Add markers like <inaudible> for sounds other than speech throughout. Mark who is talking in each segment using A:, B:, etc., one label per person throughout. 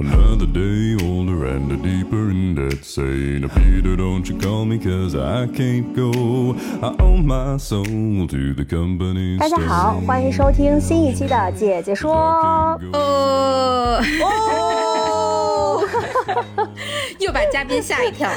A: Another day older and a deeper in debt. Say, now Peter, don't you call me, cause I can't go. I owe my soul to the company.
B: 大家好，欢迎收听新一期的《姐姐说》。
C: 哦，
B: 哦，
C: 又把嘉宾吓一跳。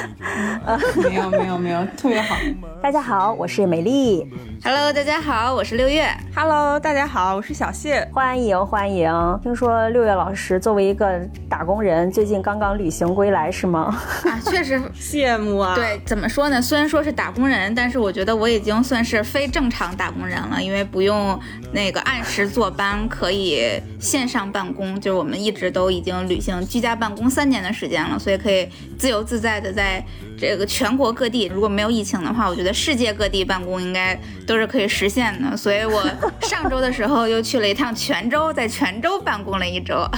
D: 没有没有没有，特别好。
B: 大家好，我是美丽
C: ，Hello，大家好，我是六月。
D: Hello，大家好，我是小谢。
B: 欢迎欢迎。听说六月老师作为一个打工人，最近刚刚旅行归来是吗？
C: 啊，<laughs> 确实，
D: 羡慕啊！
C: 对，怎么说呢？虽然说是打工人，但是我觉得我已经算是非正常打工人了，因为不用那个按时坐班，可以线上办公。就是我们一直都已经旅行居家办公三年的时间了，所以可以自由自在的在这个全国各地，如果没有疫情的话，我觉得世界各地办公应该都是可以实现的。所以我上周的时候又去了一趟泉州，在泉州办公了一周。<laughs>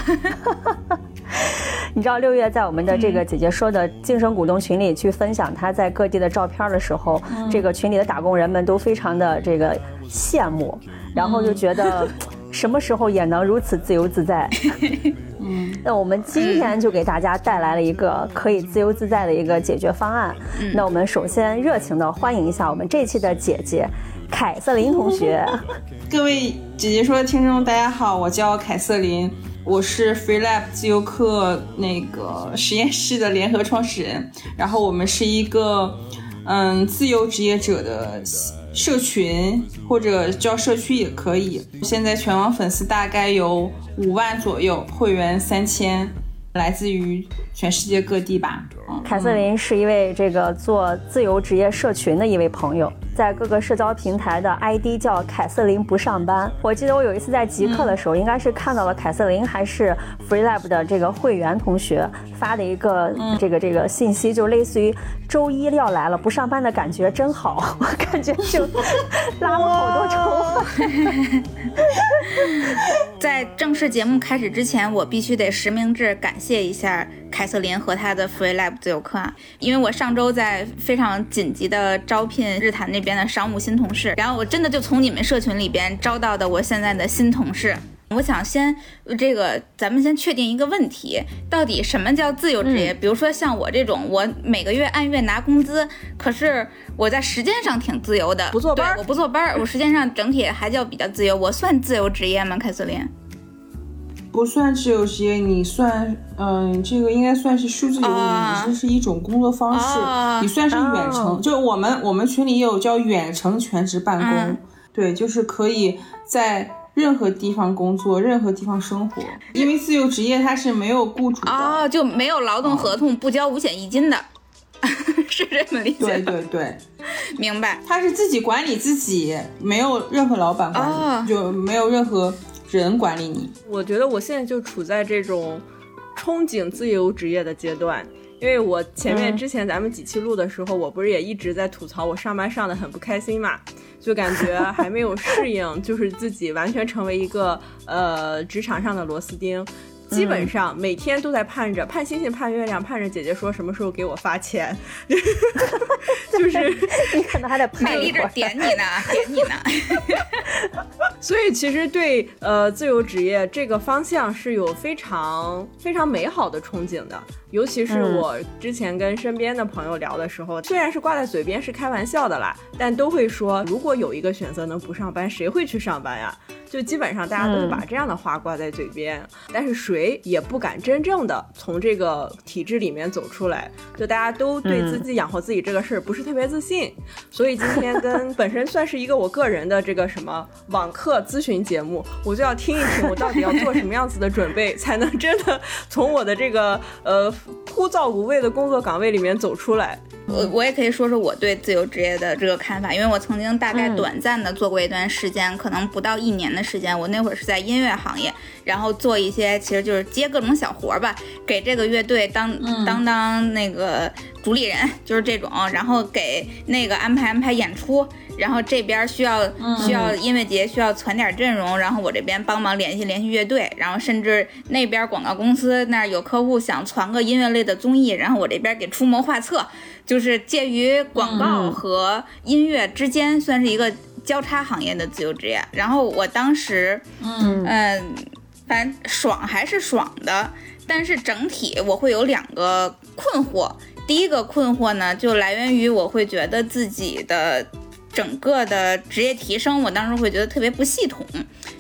B: 你知道六月在我们的这个姐姐说的晋升股东群里去分享她在各地的照片的时候，这个群里的打工人们都非常的这个羡慕，然后就觉得 <laughs> 什么时候也能如此自由自在。<laughs> 嗯，那我们今天就给大家带来了一个可以自由自在的一个解决方案。那我们首先热情的欢迎一下我们这期的姐姐凯瑟琳同学。<laughs>
D: 各位姐姐说的听众，大家好，我叫凯瑟琳，我是 FreeLab 自由课那个实验室的联合创始人。然后我们是一个嗯自由职业者的社群，或者叫社区也可以。现在全网粉丝大概有五万左右，会员三千，来自于全世界各地吧。嗯，
B: 凯瑟琳是一位这个做自由职业社群的一位朋友，在各个社交平台的 ID 叫凯瑟琳不上班。我记得我有一次在极客的时候，应该是看到了凯瑟琳还是 FreeLab 的这个会员同学发的一个这个这个信息，就类似于周一要来了，不上班的感觉真好，我感觉就 <laughs> 拉了好多仇恨。<laughs>
C: 在正式节目开始之前，我必须得实名制感谢一下凯瑟琳和她的 FreeLab 自由课啊，因为我上周在非常紧急的招聘日坛那边的商务新同事，然后我真的就从你们社群里边招到的我现在的新同事。我想先这个，咱们先确定一个问题，到底什么叫自由职业？比如说像我这种，我每个月按月拿工资，可是我在时间上挺自由的，
D: 不坐班儿
C: 对我不坐班儿，我时间上整体还叫比较自由，我算自由职业吗？凯瑟琳？
D: 不算自由职业，你算，嗯，这个应该算是数字游
C: 啊
D: 民，这是一种工作方式，
C: 啊
D: 你算是远程。
B: 哦
D: 就我们我们群里也有叫远程全职办公，
C: 嗯
D: 对，就是可以在任何地方工作，任何地方生活。因为自由职业它是没有雇主的，
C: 哦，就没有劳动合同，不交五险一金的，<laughs> 是这么理解
D: 对？对对，
C: 明白。
D: 他是自己管理自己，没有任何老板管理，
C: 哦
D: 就没有任何人管理你。
E: 我觉得我现在就处在这种憧憬自由职业的阶段，因为我前面之前咱们几期录的时候，我不是也一直在吐槽我上班上的很不开心嘛，就感觉 <laughs> 还没有适应，就是自己完全成为一个呃职场上的螺丝钉。基本上每天都在盼着盼星星盼月亮，盼着姐姐说什么时候给我发钱，<laughs> 就是 <laughs>
B: 你可能还得盼一会儿。
C: 点你呢，点你呢。<laughs>
E: 所以其实对呃自由职业这个方向是有非常非常美好的憧憬的，尤其是
B: 嗯。
E: 我之前跟身边的朋友聊的时候，虽然是挂在嘴边是开玩笑的啦，但都会说如果有一个选择能不上班，谁会去上班呀？就基本上大家都是
B: 嗯。
E: 把这样的话挂在嘴边，但是谁也不敢真正的从这个体制里面走出来，就大家都对自己养活自己这个事儿不是特别自信，所以今天跟 <laughs> 本身算是一个我个人的这个什么网课咨询节目，我就要听一听我到底要做什么样子的准备，才能真的从我的这个呃枯燥无味的工作岗位里面走出来。
C: 我我也可以说说我对自由职业的这个看法，因为我曾经大概
B: 嗯
C: 短暂的做过一段时间，可能不到一年的时间，我那会儿是在音乐行业，然后做一些其实就是接各种小活儿吧，给这个乐队当当当那个主理人，<laughs> 就是这种，然后给那个安排安排演出，然后这边需要需要音乐节需要攒点阵容，然后我这边帮忙联系联系乐队，然后甚至那边广告公司那儿有客户想传个音乐类的综艺，然后我这边给出谋划策，就是介于广告和音乐之间，算是一个交叉行业的自由职业。然后我当时，嗯反正爽还是爽的，但是整体我会有两个困惑。第一个困惑呢，就来源于我会觉得自己的整个的职业提升，我当时会觉得特别不系统，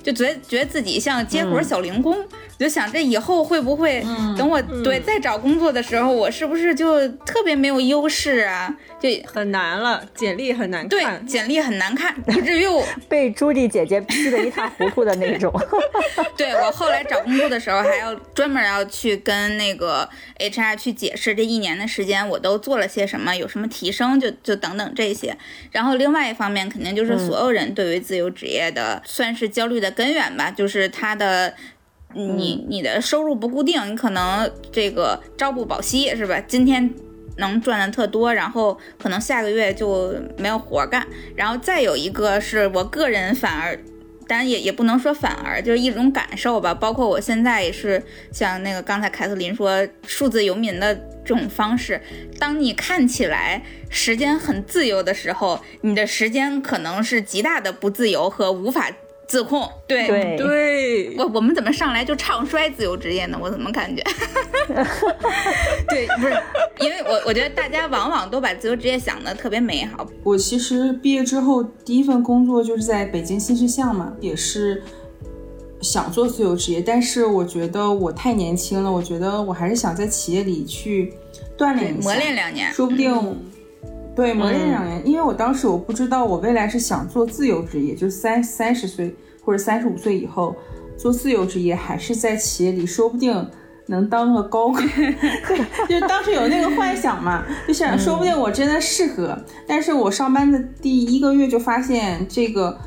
C: 就觉得觉得自己像接活小零工。就想这以后会不会等我对再找工作的时候，我是不是就特别没有优势啊？就
E: 很难了，简历很难看
C: 对
E: 看。
C: 简历很难看，以至于我 <laughs>
B: 被朱迪姐姐批得一塌糊涂的那种。<laughs>
C: 对我后来找工作的时候，还要专门要去跟那个 HR 去解释这一年的时间我都做了些什么，有什么提升，就就等等这些。然后另外一方面，肯定就是所有人对于自由职业的算是焦虑的根源吧，就是他的。你你的收入不固定，你可能这个朝不保夕是吧？今天能赚的特多，然后可能下个月就没有活干。然后再有一个是我个人反而，当然也也不能说反而，就是一种感受吧。包括我现在也是像那个刚才凯瑟琳说数字游民的这种方式，当你看起来时间很自由的时候，你的时间可能是极大的不自由和无法。自控，对
B: 对
E: 对，
C: 我我们怎么上来就唱衰自由职业呢？我怎么感觉？<laughs> 对，不是，因为我我觉得大家往往都把自由职业想的特别美好。
D: 我其实毕业之后第一份工作就是在北京新世相嘛，也是想做自由职业，但是我觉得我太年轻了，我觉得我还是想在企业里去锻炼一下，
C: 磨练两年，
D: 说不定。对，磨练两年，因为我当时我不知道我未来是想做自由职业，就是三三十岁或者三十五岁以后做自由职业，还是在企业里，说不定能当个高管。<laughs> 对，就当时有那个幻想嘛，就想说不定我真的适合。但是我上班的第一个月就发现这个。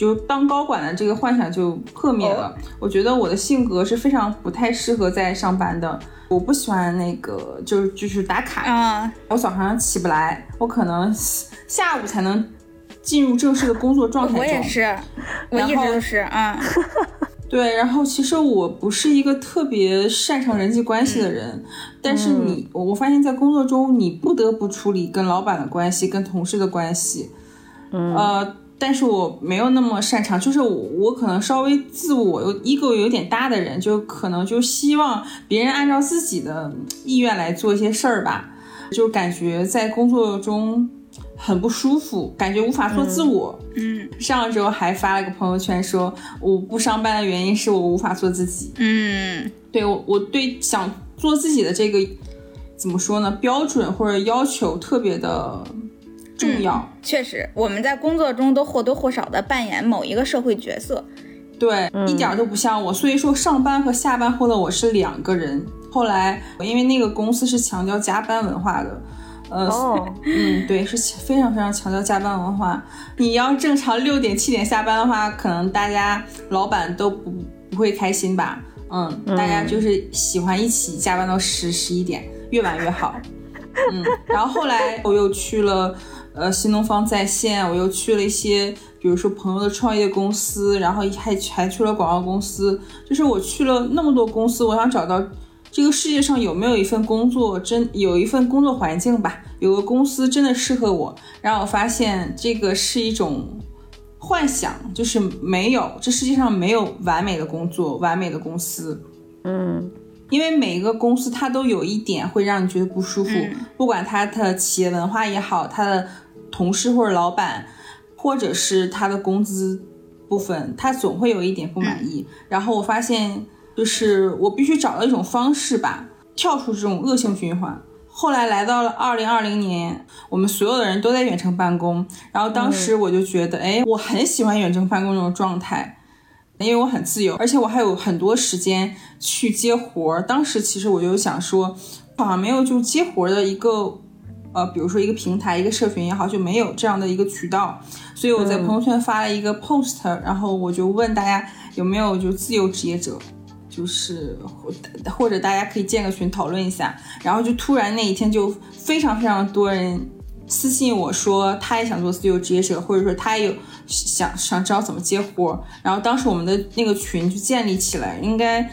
D: 就当高管的这个幻想就破灭了。我觉得我的性格是非常不太适合在上班的。我不喜欢那个，就是就是打卡。
C: 啊，
D: 我早上起不来，我可能下午才能进入正式的工作状态中。
C: 我也是，我一直都是。嗯，<laughs>
D: 对。然后其实我不是一个特别擅长人际关系的人，但是你，我发现在工作中你不得不处理跟老板的关系、跟同事的关系。
B: 嗯。
D: 呃。但是我没有那么擅长，就是我我可能稍微自我有 ego 有点大的人，就可能就希望别人按照自己的意愿来做一些事儿吧，就感觉在工作中很不舒服，感觉无法做自我。
C: 嗯，
D: 上周还发了个朋友圈说我不上班的原因是我无法做自己。
C: 嗯，
D: 对我我对想做自己的这个怎么说呢标准或者要求特别的。重要，
C: 确实，我们在工作中都或多或少的扮演某一个社会角色，
D: 对，一点都不像我。所以说，上班和下班后的我是两个人。后来，因为那个公司是强调加班文化的，呃，<laughs> 嗯，对，是非常非常强调加班文化。你要正常六点七点下班的话，可能大家老板都不不会开心吧？嗯，大家就是喜欢一起加班到十十一点，越晚越好。嗯，然后后来我又去了。呃，新东方在线，我又去了一些，比如说朋友的创业公司，然后还还去了广告公司。就是我去了那么多公司，我想找到这个世界上有没有一份工作，真有一份工作环境吧，有个公司真的适合我。然后我发现这个是一种幻想，就是没有，这世界上没有完美的工作，完美的公司。
B: 嗯，
D: 因为每一个公司它都有一点会让你觉得不舒服，不管它的企业文化也好，它的。同事或者老板，或者是他的工资部分，他总会有一点不满意。然后我发现，就是我必须找到一种方式吧，跳出这种恶性循环。后来来到了二零二零年，我们所有的人都在远程办公。然后当时我就觉得，哎，我很喜欢远程办公这种状态，因为我很自由，而且我还有很多时间去接活儿。当时其实我就想说，好像没有就接活儿的一个。呃，比如说一个平台、一个社群也好，就没有这样的一个渠道，所以我在朋友圈发了一个 post，、然后我就问大家有没有就自由职业者，就是或或者大家可以建个群讨论一下，然后就突然那一天就非常非常多人私信我说他也想做自由职业者，或者说他也有想想知道怎么接活儿，然后当时我们的那个群就建立起来，应该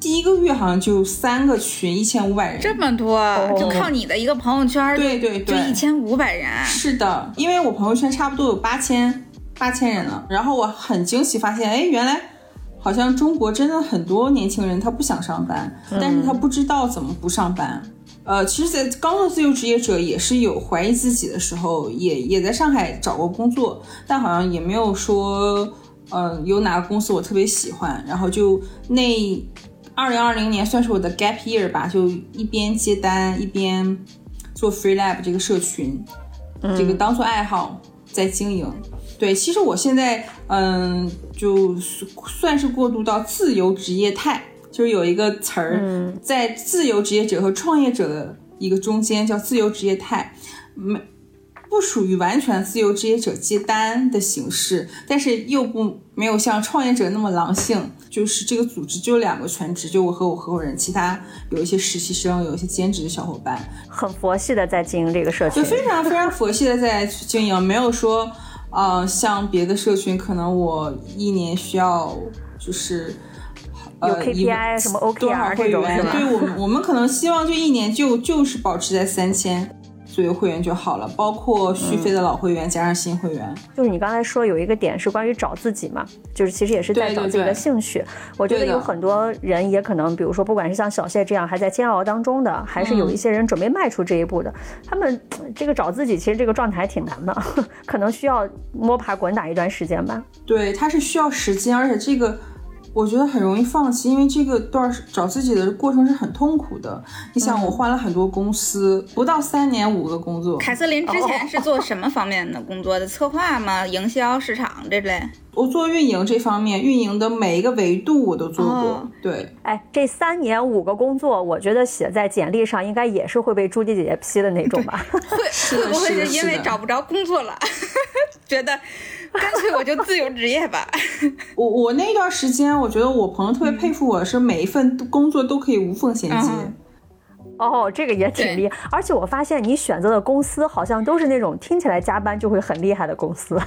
D: 第一个月好像就三个群，一千五百人，
C: 这么多，就靠你的一个朋友圈，
D: 对对对，
C: 就一千五百人。
D: 是的，因为我朋友圈差不多有八千八千人了，然后我很惊喜发现，哎，原来好像中国真的很多年轻人他不想上班，但是他不知道怎么不上班。呃，其实，在刚做自由职业者也是有怀疑自己的时候，也也在上海找过工作，但好像也没有说，呃，有哪个公司我特别喜欢，然后就那二零二零年算是我的 gap year 吧，就一边接单一边做 free lab 这个社群，这个当做爱好在经营。对，其实我现在嗯，就算是过渡到自由职业态。就是有一个词儿，在自由职业者和创业者的一个中间，叫自由职业态，没不属于完全自由职业者接单的形式，但是又不没有像创业者那么狼性。就是这个组织就两个全职，就我和我合伙人，其他有一些实习生，有一些兼职的小伙伴，
B: 很佛系的在经营这个社群，
D: 就非常非常佛系的在经营，没有说，呃，像别的社群，可能我一年需要就是。
B: 有 KPI 什么 OKR
D: 会
B: 员，
D: 对我们我们可能希望就一年就就是保持在三千左右会员就好了，包括续费的老会员加上新会员。
B: 就是你刚才说有一个点是关于找自己嘛，就是其实也是在找自己的兴趣。我觉得有很多人也可能，比如说不管是像小谢这样还在煎熬当中的，还是有一些人准备迈出这一步的，他们这个找自己其实这个状态还挺难的，<laughs> 可能需要摸爬滚打一段时间吧。
D: 对，它是需要时间，而且这个。我觉得很容易放弃，因为这个段找自己的过程是很痛苦的。你想，我换了很多公司，不到三年五个工作。
C: 凯瑟琳之前 <laughs> 是做什么方面的工作 <laughs> 的？策划吗？营销、市场这类？
D: 我做运营这方面，运营的每一个维度我都做过。对，
B: 哎，这三年五个工作，我觉得写在简历上应该也是会被朱迪姐姐批的那种吧？<laughs>
C: 会，会不会是因为找不着工作了，觉得？干脆我就自由职业吧。<laughs>
D: 我我那段时间，我觉得我朋友特别佩服我，是每一份工作都可以无缝衔接。
B: 哦，这个也挺厉害。而且我发现你选择的公司好像都是那种听起来加班就会很厉害的公司。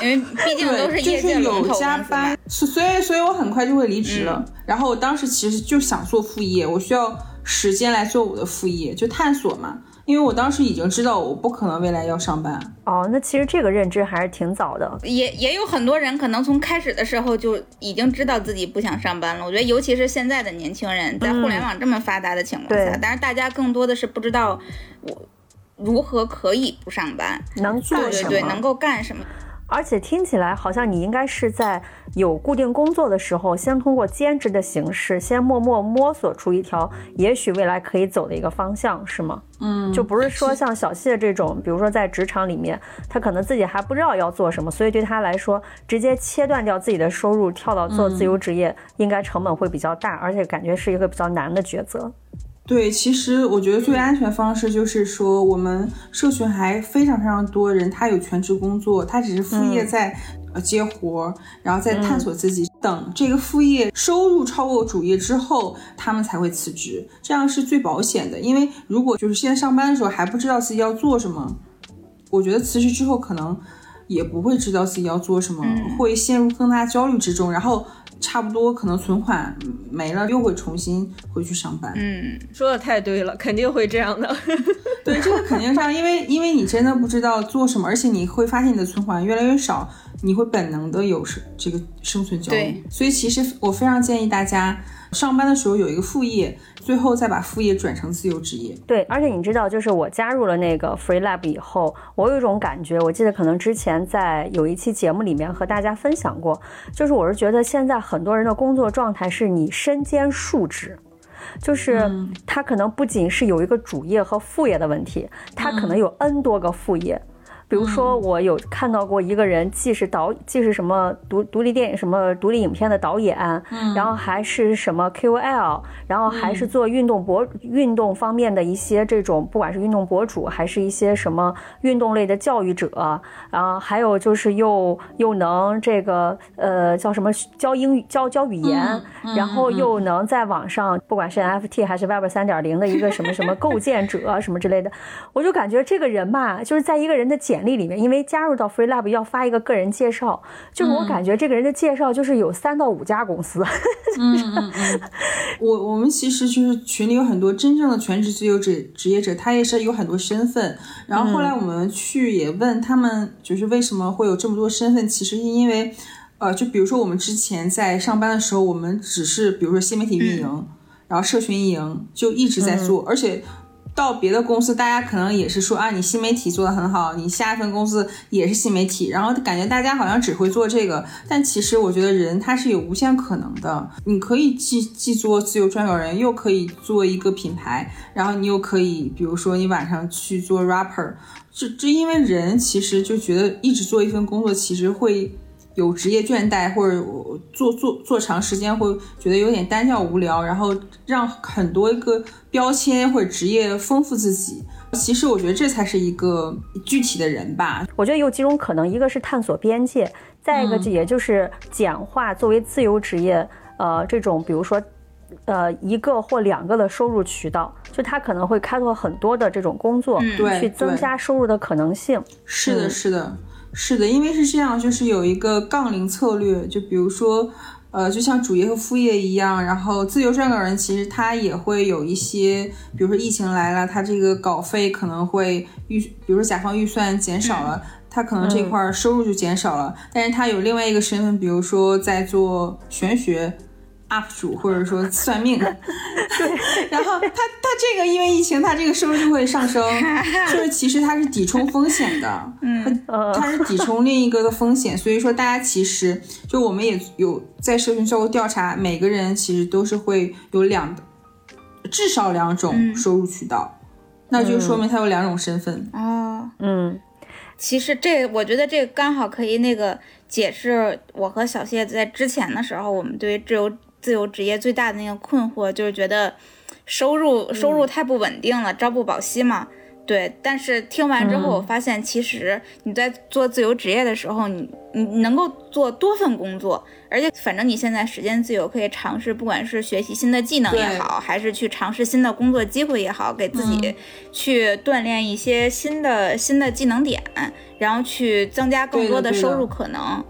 C: 因为毕竟都是业界
D: 有加班，所以所以我很快就会离职了。然后我当时其实就想做副业，我需要时间来做我的副业，就探索嘛。因为我当时已经知道我不可能未来要上班
B: 哦，那其实这个认知还是挺早的。
C: 也也有很多人可能从开始的时候就已经知道自己不想上班了。我觉得尤其是现在的年轻人，在互联网这么发达的情况下，但是大家更多的是不知道我如何可以不上班，
B: 能做
C: 什么，对对对，能够干什么。
B: 而且听起来好像你应该是在有固定工作的时候，先通过兼职的形式，先默默摸索出一条也许未来可以走的一个方向，是吗？
D: 嗯，
B: 就不是说像小谢这种，比如说在职场里面，他可能自己还不知道要做什么，所以对他来说，直接切断掉自己的收入，跳到做自由职业，应该成本会比较大，而且感觉是一个比较难的抉择。
D: 对，其实我觉得最安全方式就是说，我们社群还非常非常多人，他有全职工作，他只是副业在呃接活，然后在探索自己。等这个副业收入超过主业之后，他们才会辞职，这样是最保险的。因为如果就是现在上班的时候还不知道自己要做什么，我觉得辞职之后可能也不会知道自己要做什么，会陷入更大焦虑之中，然后。差不多可能存款没了，又会重新回去上班。
C: 嗯，
E: 说的太对了，肯定会这样的。<laughs>
D: 对，这个肯定这样，因为因为你真的不知道做什么，而且你会发现你的存款越来越少，你会本能的有生这个生存焦虑。所以其实我非常建议大家。上班的时候有一个副业，最后再把副业转成自由职业。
B: 对，而且你知道，就是我加入了那个 Free Lab 以后，我有一种感觉，我记得可能之前在有一期节目里面和大家分享过，就是我是觉得现在很多人的工作状态是你身兼数职，就是他可能不仅是有一个主业和副业的问题，他可能有 N 多个副业。比如说，我有看到过一个人，既是导，既是什么独独立电影、什么独立影片的导演，然后还是什么 QL，然后还是做运动博、运动方面的一些这种，不管是运动博主，还是一些什么运动类的教育者，然后还有就是又又能这个呃叫什么教英语、教教语言，然后又能在网上，不管是 NFT 还是 Web 三点零的一个什么什么构建者什么之类的，我就感觉这个人吧，就是在一个人的简。简历里面，因为加入到 Free Lab 要发一个个人介绍，就是我感觉这个人的介绍就是有三到五家公司。<laughs>
D: 嗯嗯嗯，我我们其实就是群里有很多真正的全职自由职职业者，他也是有很多身份。然后后来我们去也问他们，就是为什么会有这么多身份？其实是因为，呃，就比如说我们之前在上班的时候，我们只是比如说新媒体运营，然后社群运营就一直在做，而且。到别的公司，大家可能也是说啊，你新媒体做的很好，你下一份公司也是新媒体，然后感觉大家好像只会做这个，但其实我觉得人他是有无限可能的，你可以既既做自由撰稿人，又可以做一个品牌，然后你又可以，比如说你晚上去做 rapper，这这因为人其实就觉得一直做一份工作，其实会。有职业倦怠，或者做做做长时间会觉得有点单调无聊，然后让很多一个标签或者职业丰富自己。其实我觉得这才是一个具体的人吧。
B: 我觉得有几种可能，一个是探索边界，再一个也就是简化作为自由职业，呃，这种比如说，呃，一个或两个的收入渠道，就他可能会开拓很多的这种工作，
D: 对，
B: 去增加收入的可能性。
D: 是的，是的。是的，因为是这样，就是有一个杠铃策略，就比如说，呃，就像主业和副业一样，然后自由撰稿人其实他也会有一些，比如说疫情来了，他这个稿费可能会预，比如说甲方预算减少了，他可能这块收入就减少了，但是他有另外一个身份，比如说在做玄学。UP 主或者说 <laughs> 算命，对，然后他他这个因为疫情，他这个收入就会上升，<laughs> 就是其实他是抵冲风险的，<laughs> 嗯，他是抵冲另一个的风险，所以说大家其实就我们也有在社群做过调查，每个人其实都是会有两至少两种收入渠道，那就说明他有两种身份。
C: 哦，
B: 嗯，
C: 其实这我觉得这个刚好可以那个解释我和小谢在之前的时候，我们对于自由。自由职业最大的那个困惑就是觉得收入收入太不稳定了，朝不保夕嘛。对，但是听完之后，我发现其实你在做自由职业的时候，你你能够做多份工作，而且反正你现在时间自由，可以尝试，不管是学习新的技能也好，还是去尝试新的工作机会也好，给自己去锻炼一些新的新的技能点，然后去增加更多的。收入可能。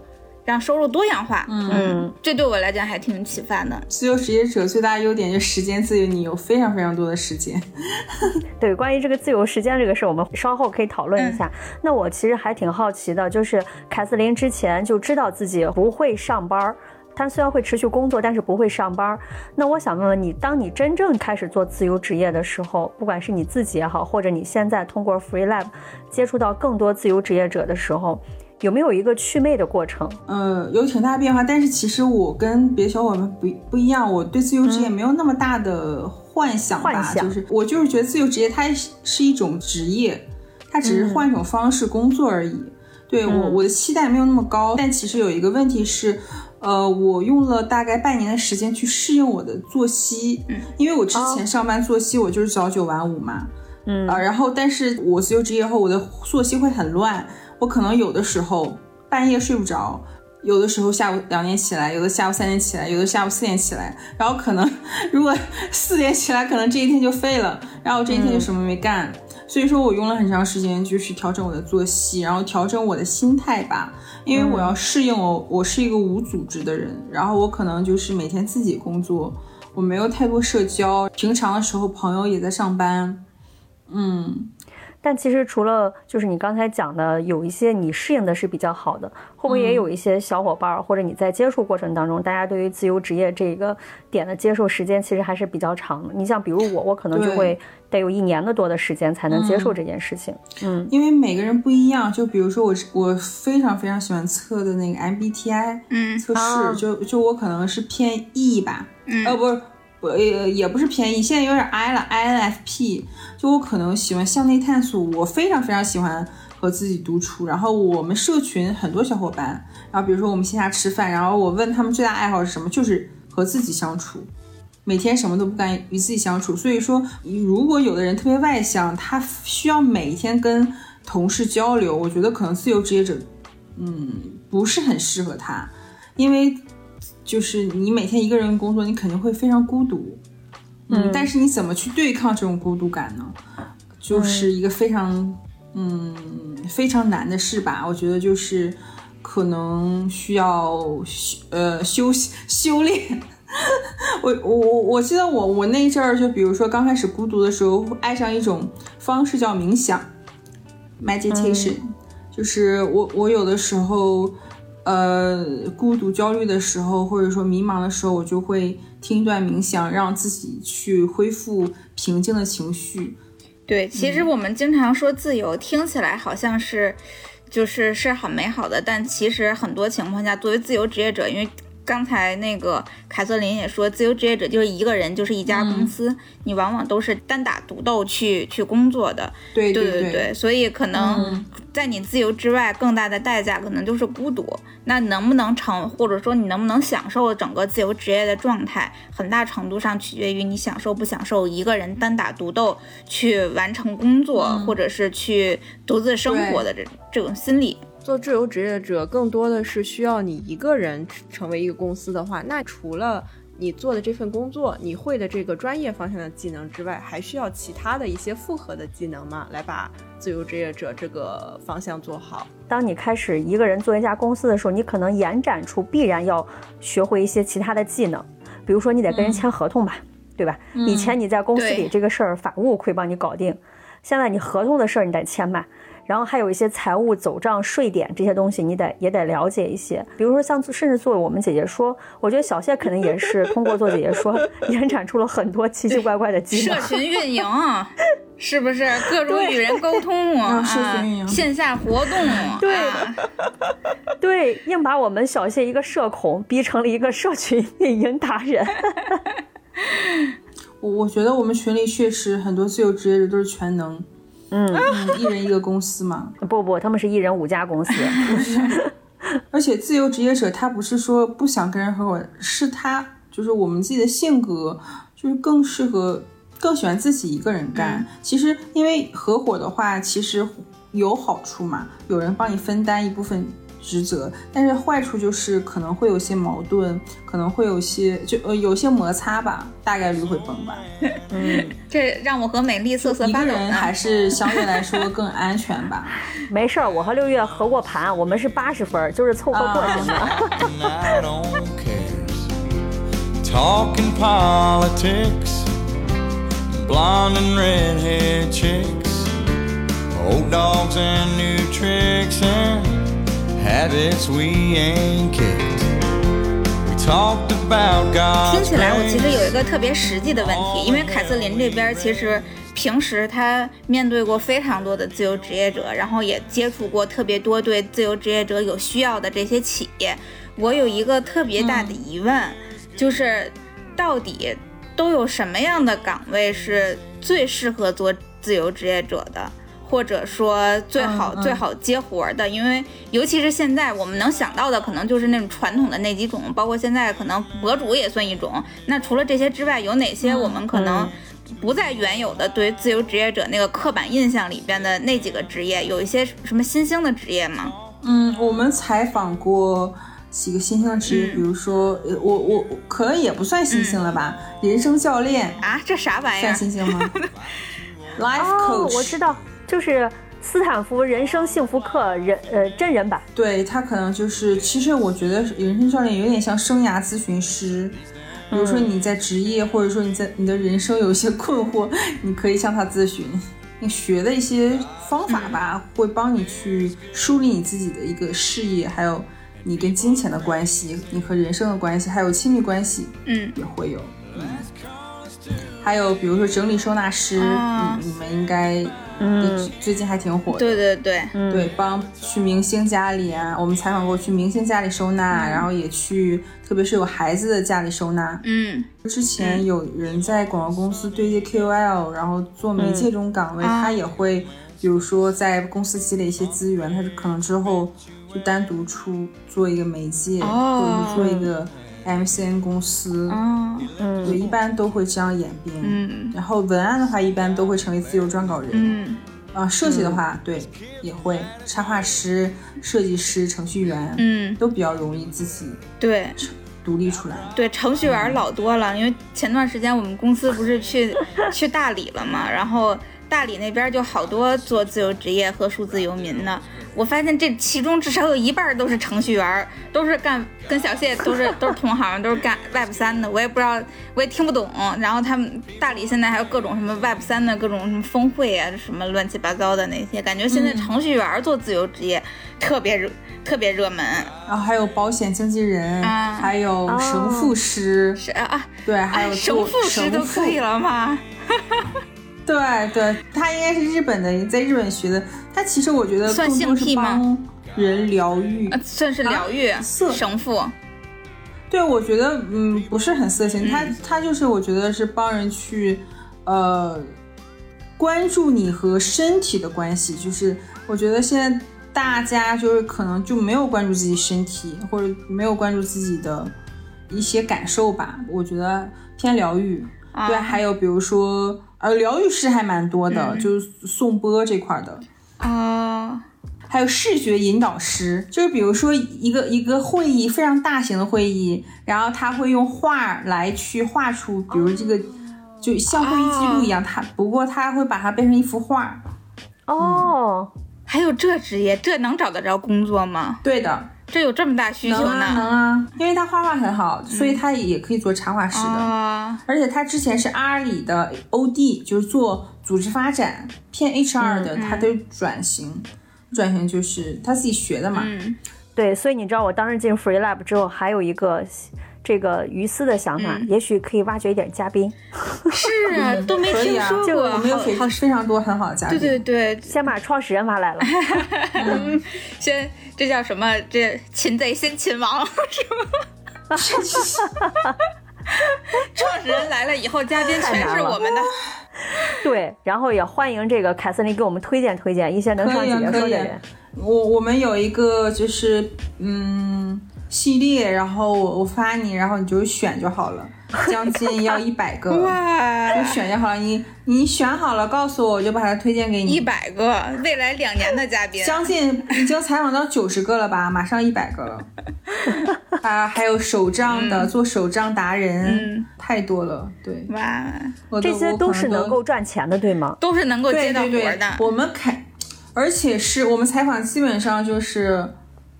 C: 让收入多样化，嗯，这对我来讲还挺启发的。
D: 自由职业者最大的优点就是时间自由，你有非常非常多的时间。<laughs>
B: 对，关于这个自由时间这个事，我们稍后可以讨论一下。那我其实还挺好奇的，就是凯瑟琳之前就知道自己不会上班，她虽然会持续工作，但是不会上班。那我想问问你，当你真正开始做自由职业的时候，不管是你自己也好，或者你现在通过 Free Lab 接触到更多自由职业者的时候。有没有一个祛魅的过程？
D: 呃，有挺大变化，但是其实我跟别的小伙伴不不一样，我对自由职业没有那么大的幻想吧，就是我就是觉得自由职业它是一种职业，它只是换一种方式工作而已。对我我的期待没有那么高，但其实有一个问题是，呃，我用了大概半年的时间去适应我的作息，嗯。因为我之前上班作息我就是早九晚五嘛，
B: 嗯。
D: 啊，然后但是我自由职业后，我的作息会很乱。我可能有的时候半夜睡不着，有的时候下午两点起来，有的下午三点起来，有的下午四点起来，然后可能如果 <laughs> 四点起来，可能这一天就废了，然后这一天就什么没干。所以说我用了很长时间，就是调整我的作息，然后调整我的心态吧，因为我要适应我，我是一个无组织的人，然后我可能就是每天自己工作，我没有太多社交，平常的时候朋友也在上班，嗯。
B: 但其实除了就是你刚才讲的，有一些你适应的是比较好的，会不会也有一些小伙伴或者你在接触过程当中，大家对于自由职业这一个点的接受时间其实还是比较长的。你像比如我，我可能就会得有一年的多的时间才能接受这件事情。嗯，
D: 因为每个人不一样。就比如说我，我非常非常喜欢测的那个 MBTI，
C: 嗯，
D: 测试就就我可能是偏 E 吧，嗯呃，不是。不也也不是便宜，现在有点 I 了，INFP，就我可能喜欢向内探索，我非常非常喜欢和自己独处。然后我们社群很多小伙伴，然后比如说我们线下吃饭，然后我问他们最大爱好是什么，就是和自己相处，每天什么都不干，与自己相处。所以说，如果有的人特别外向，他需要每一天跟同事交流，我觉得可能自由职业者，嗯，不是很适合他，因为就是你每天一个人工作，你肯定会非常孤独。嗯，但是你怎么去对抗这种孤独感呢？就是一个非常嗯非常难的事吧。我觉得就是可能需要呃修修炼。我我我我记得我我那一阵儿，就比如说刚开始孤独的时候，爱上一种方式叫冥想，meditation。就是我我有的时候呃孤独焦虑的时候，或者说迷茫的时候，我就会。听一段冥想，让自己去恢复平静的情绪。
C: 对，其实我们经常说自由，听起来好像是，就是是很美好的，但其实很多情况下，作为自由职业者，因为。刚才那个凯瑟琳也说，自由职业者就是一个人，就是一家公司，你往往都是单打独斗去去工作的。
D: 对
C: 对
D: 对
C: 对，所以可能在你自由之外，更大的代价可能就是孤独。那能不能成，或者说你能不能享受整个自由职业的状态，很大程度上取决于你享受不享受一个人单打独斗去完成工作，或者是去独自生活的这这种心理。
E: 做自由职业者更多的是需要你一个人成为一个公司的话，那除了你做的这份工作，你会的这个专业方向的技能之外，还需要其他的一些复合的技能吗？来把自由职业者这个方向做好。
B: 当你开始一个人做一家公司的时候，你可能延展出必然要学会一些其他的技能，比如说你得跟人签合同吧，对吧？以前你在公司里这个事儿法务会帮你搞定，现在你合同的事儿你得签吧。然后还有一些财务走账、税点这些东西，你得也得了解一些。比如说像甚至做我们姐姐说，我觉得小谢可能也是通过做姐姐说，<laughs> 延展出了很多奇奇怪怪的技
C: 能。社群运营 <laughs> 是不是各种与人沟通啊？线下活动 <laughs>
B: 对对，硬把我们小谢一个社恐逼成了一个社群运营达人。
D: 我我觉得我们群里确实很多自由职业者都是全能。嗯，一人一个公司嘛？
B: 不不，他们是一人五家公司。<laughs>
D: 而且自由职业者他不是说不想跟人合伙，是他就是我们自己的性格，就是更适合更喜欢自己一个人干。其实因为合伙的话，其实有好处嘛，有人帮你分担一部分。职责，但是坏处就是可能会有些矛盾，可能会有些就呃有些摩擦吧，大概率会崩吧。
C: 嗯，这让我和美丽瑟瑟发抖。
D: 一个人还是 <laughs> 相对来说更安全吧。<laughs>
B: 没事儿，我和六月合过盘，我们是八十分，就是凑合过就行了。
C: 听起来，我其实有一个特别实际的问题，因为凯瑟琳这边其实平时她面对过非常多的自由职业者，然后也接触过特别多对自由职业者有需要的这些企业。我有一个特别大的疑问，就是到底都有什么样的岗位是最适合做自由职业者的？或者说最好最好接活的，因为尤其是现在我们能想到的，可能就是那种传统的那几种，包括现在可能博主也算一种。那除了这些之外，有哪些我们可能不在原有的对自由职业者那个刻板印象里边的那几个职业，有一些什么新兴的职业吗？
D: 嗯，我们采访过几个新兴的职业，比如说，我我可能也不算新兴了吧，人生教练
C: 啊，这啥玩意
D: 儿？算新兴吗？<laughs> Life coach，
B: 我知道。就是斯坦福人生幸福课人呃真人版，
D: 对他可能就是，其实我觉得人生教练有点像生涯咨询师，比如说你在职业或者说你在你的人生有一些困惑，<laughs> 你可以向他咨询，你学的一些方法吧，会帮你去梳理你自己的一个事业，还有你跟金钱的关系，你和人生的关系，还有亲密关系，
C: 嗯，
D: 也会有，嗯，还有比如说整理收纳师，你你们应该。嗯，最近还挺火的。
C: 对对对，
D: 对，帮去明星家里啊，我们采访过去明星家里收纳，然后也去，特别是有孩子的家里收纳。
C: 嗯，
D: 之前有人在广告公司对接 KOL，然后做媒介这种岗位，他也会比如说在公司积累一些资源，他是可能之后就单独出做一个媒介，
C: 哦
D: 或者是做一个 MCN 公司，
C: 嗯
D: 对，一般都会这样演变。
C: 嗯
D: 然后文案的话，一般都会成为自由撰稿人。
C: 嗯
D: 啊，设计的话，对，也会插画师、设计师、程序员，
C: 嗯，
D: 都比较容易自己
C: 对。
D: 独立出来。
C: 对，程序员老多了，因为前段时间我们公司不是去 <laughs> 去大理了嘛，然后大理那边就好多做自由职业和数字游民的。我发现这其中至少有一半都是程序员，都是干跟小谢都是都是同行，都是干 Web 三的。我也不知道，我也听不懂。然后他们大理现在还有各种什么 Web 三的各种什么峰会啊，什么乱七八糟的那些，感觉现在程序员做自由职业特别热，特别热门。
D: 然后还有保险经纪人，
C: 啊
D: 还有神父师，
C: 是啊啊，
D: 对，还有
C: 神
D: 做
C: 父师都可以。了吗？<laughs>
D: 对对，他应该是日本的，在日本学的。他其实我觉得
C: 算
D: 更多是
C: 性癖吗
D: 帮人疗愈。
C: 呃，算是疗愈、
D: 色
C: 神父。
D: 对，我觉得嗯不是很色情，他他就是我觉得是帮人去呃关注你和身体的关系，就是我觉得现在大家就是可能就没有关注自己身体，或者没有关注自己的一些感受吧，我觉得偏疗愈。
C: 啊
D: 对，还有比如说呃疗愈师还蛮多的，就是颂钵这块儿的。
C: 啊，
D: 还有视觉引导师，就是比如说一个一个会议非常大型的会议，然后他会用画来去画出，比如这个就像会议记录一样，他不过他会把它变成一幅画。
B: 哦，
C: 还有这职业，这能找得着工作吗？
D: 对的，
C: 这有这么大需求
D: 能啊能？啊，因为他画画很好，所以他也可以做插画师的。
C: 啊，
D: 而且他之前是阿里的 OD，就是做组织发展偏 HR 的，他都转型，转型就是他自己学的嘛。
C: 嗯
B: 对，所以你知道我当时进 Free Lab 之后，还有一个这个鱼丝的想法，
C: 嗯
B: 也许可以挖掘一点嘉宾，<laughs>
C: 是啊，都没听说
D: 这个
C: 过，
D: 我们有非常多很好的嘉宾。
C: 对对对，
B: 先把创始人挖来了。<laughs>
C: 先这叫什么？这擒贼先擒王是吗？创始人来了以后，嘉宾全是我们的。
B: 对，然后也欢迎这个凯瑟琳给我们推荐推荐一些能上
D: 可以啊
B: 解说
D: 可以啊
B: 的人。
D: 我我们有一个就是嗯系列，然后我我发你，然后你就选就好了，将近要一百个，
C: 哇
D: 就，选就好了。你你选好了告诉我，我就把它推荐给你。
C: 一百个未来两年的嘉宾，
D: 将近已经采访到九十个了吧，马上一百个了。啊，还有手账的，做手账达人，
C: 嗯
D: 太多了。对，
C: 哇，
D: 我
B: 这些都是能。够赚钱的，对吗？
C: 都是能够接到
D: 对我们开，而且是我们采访基本上就是，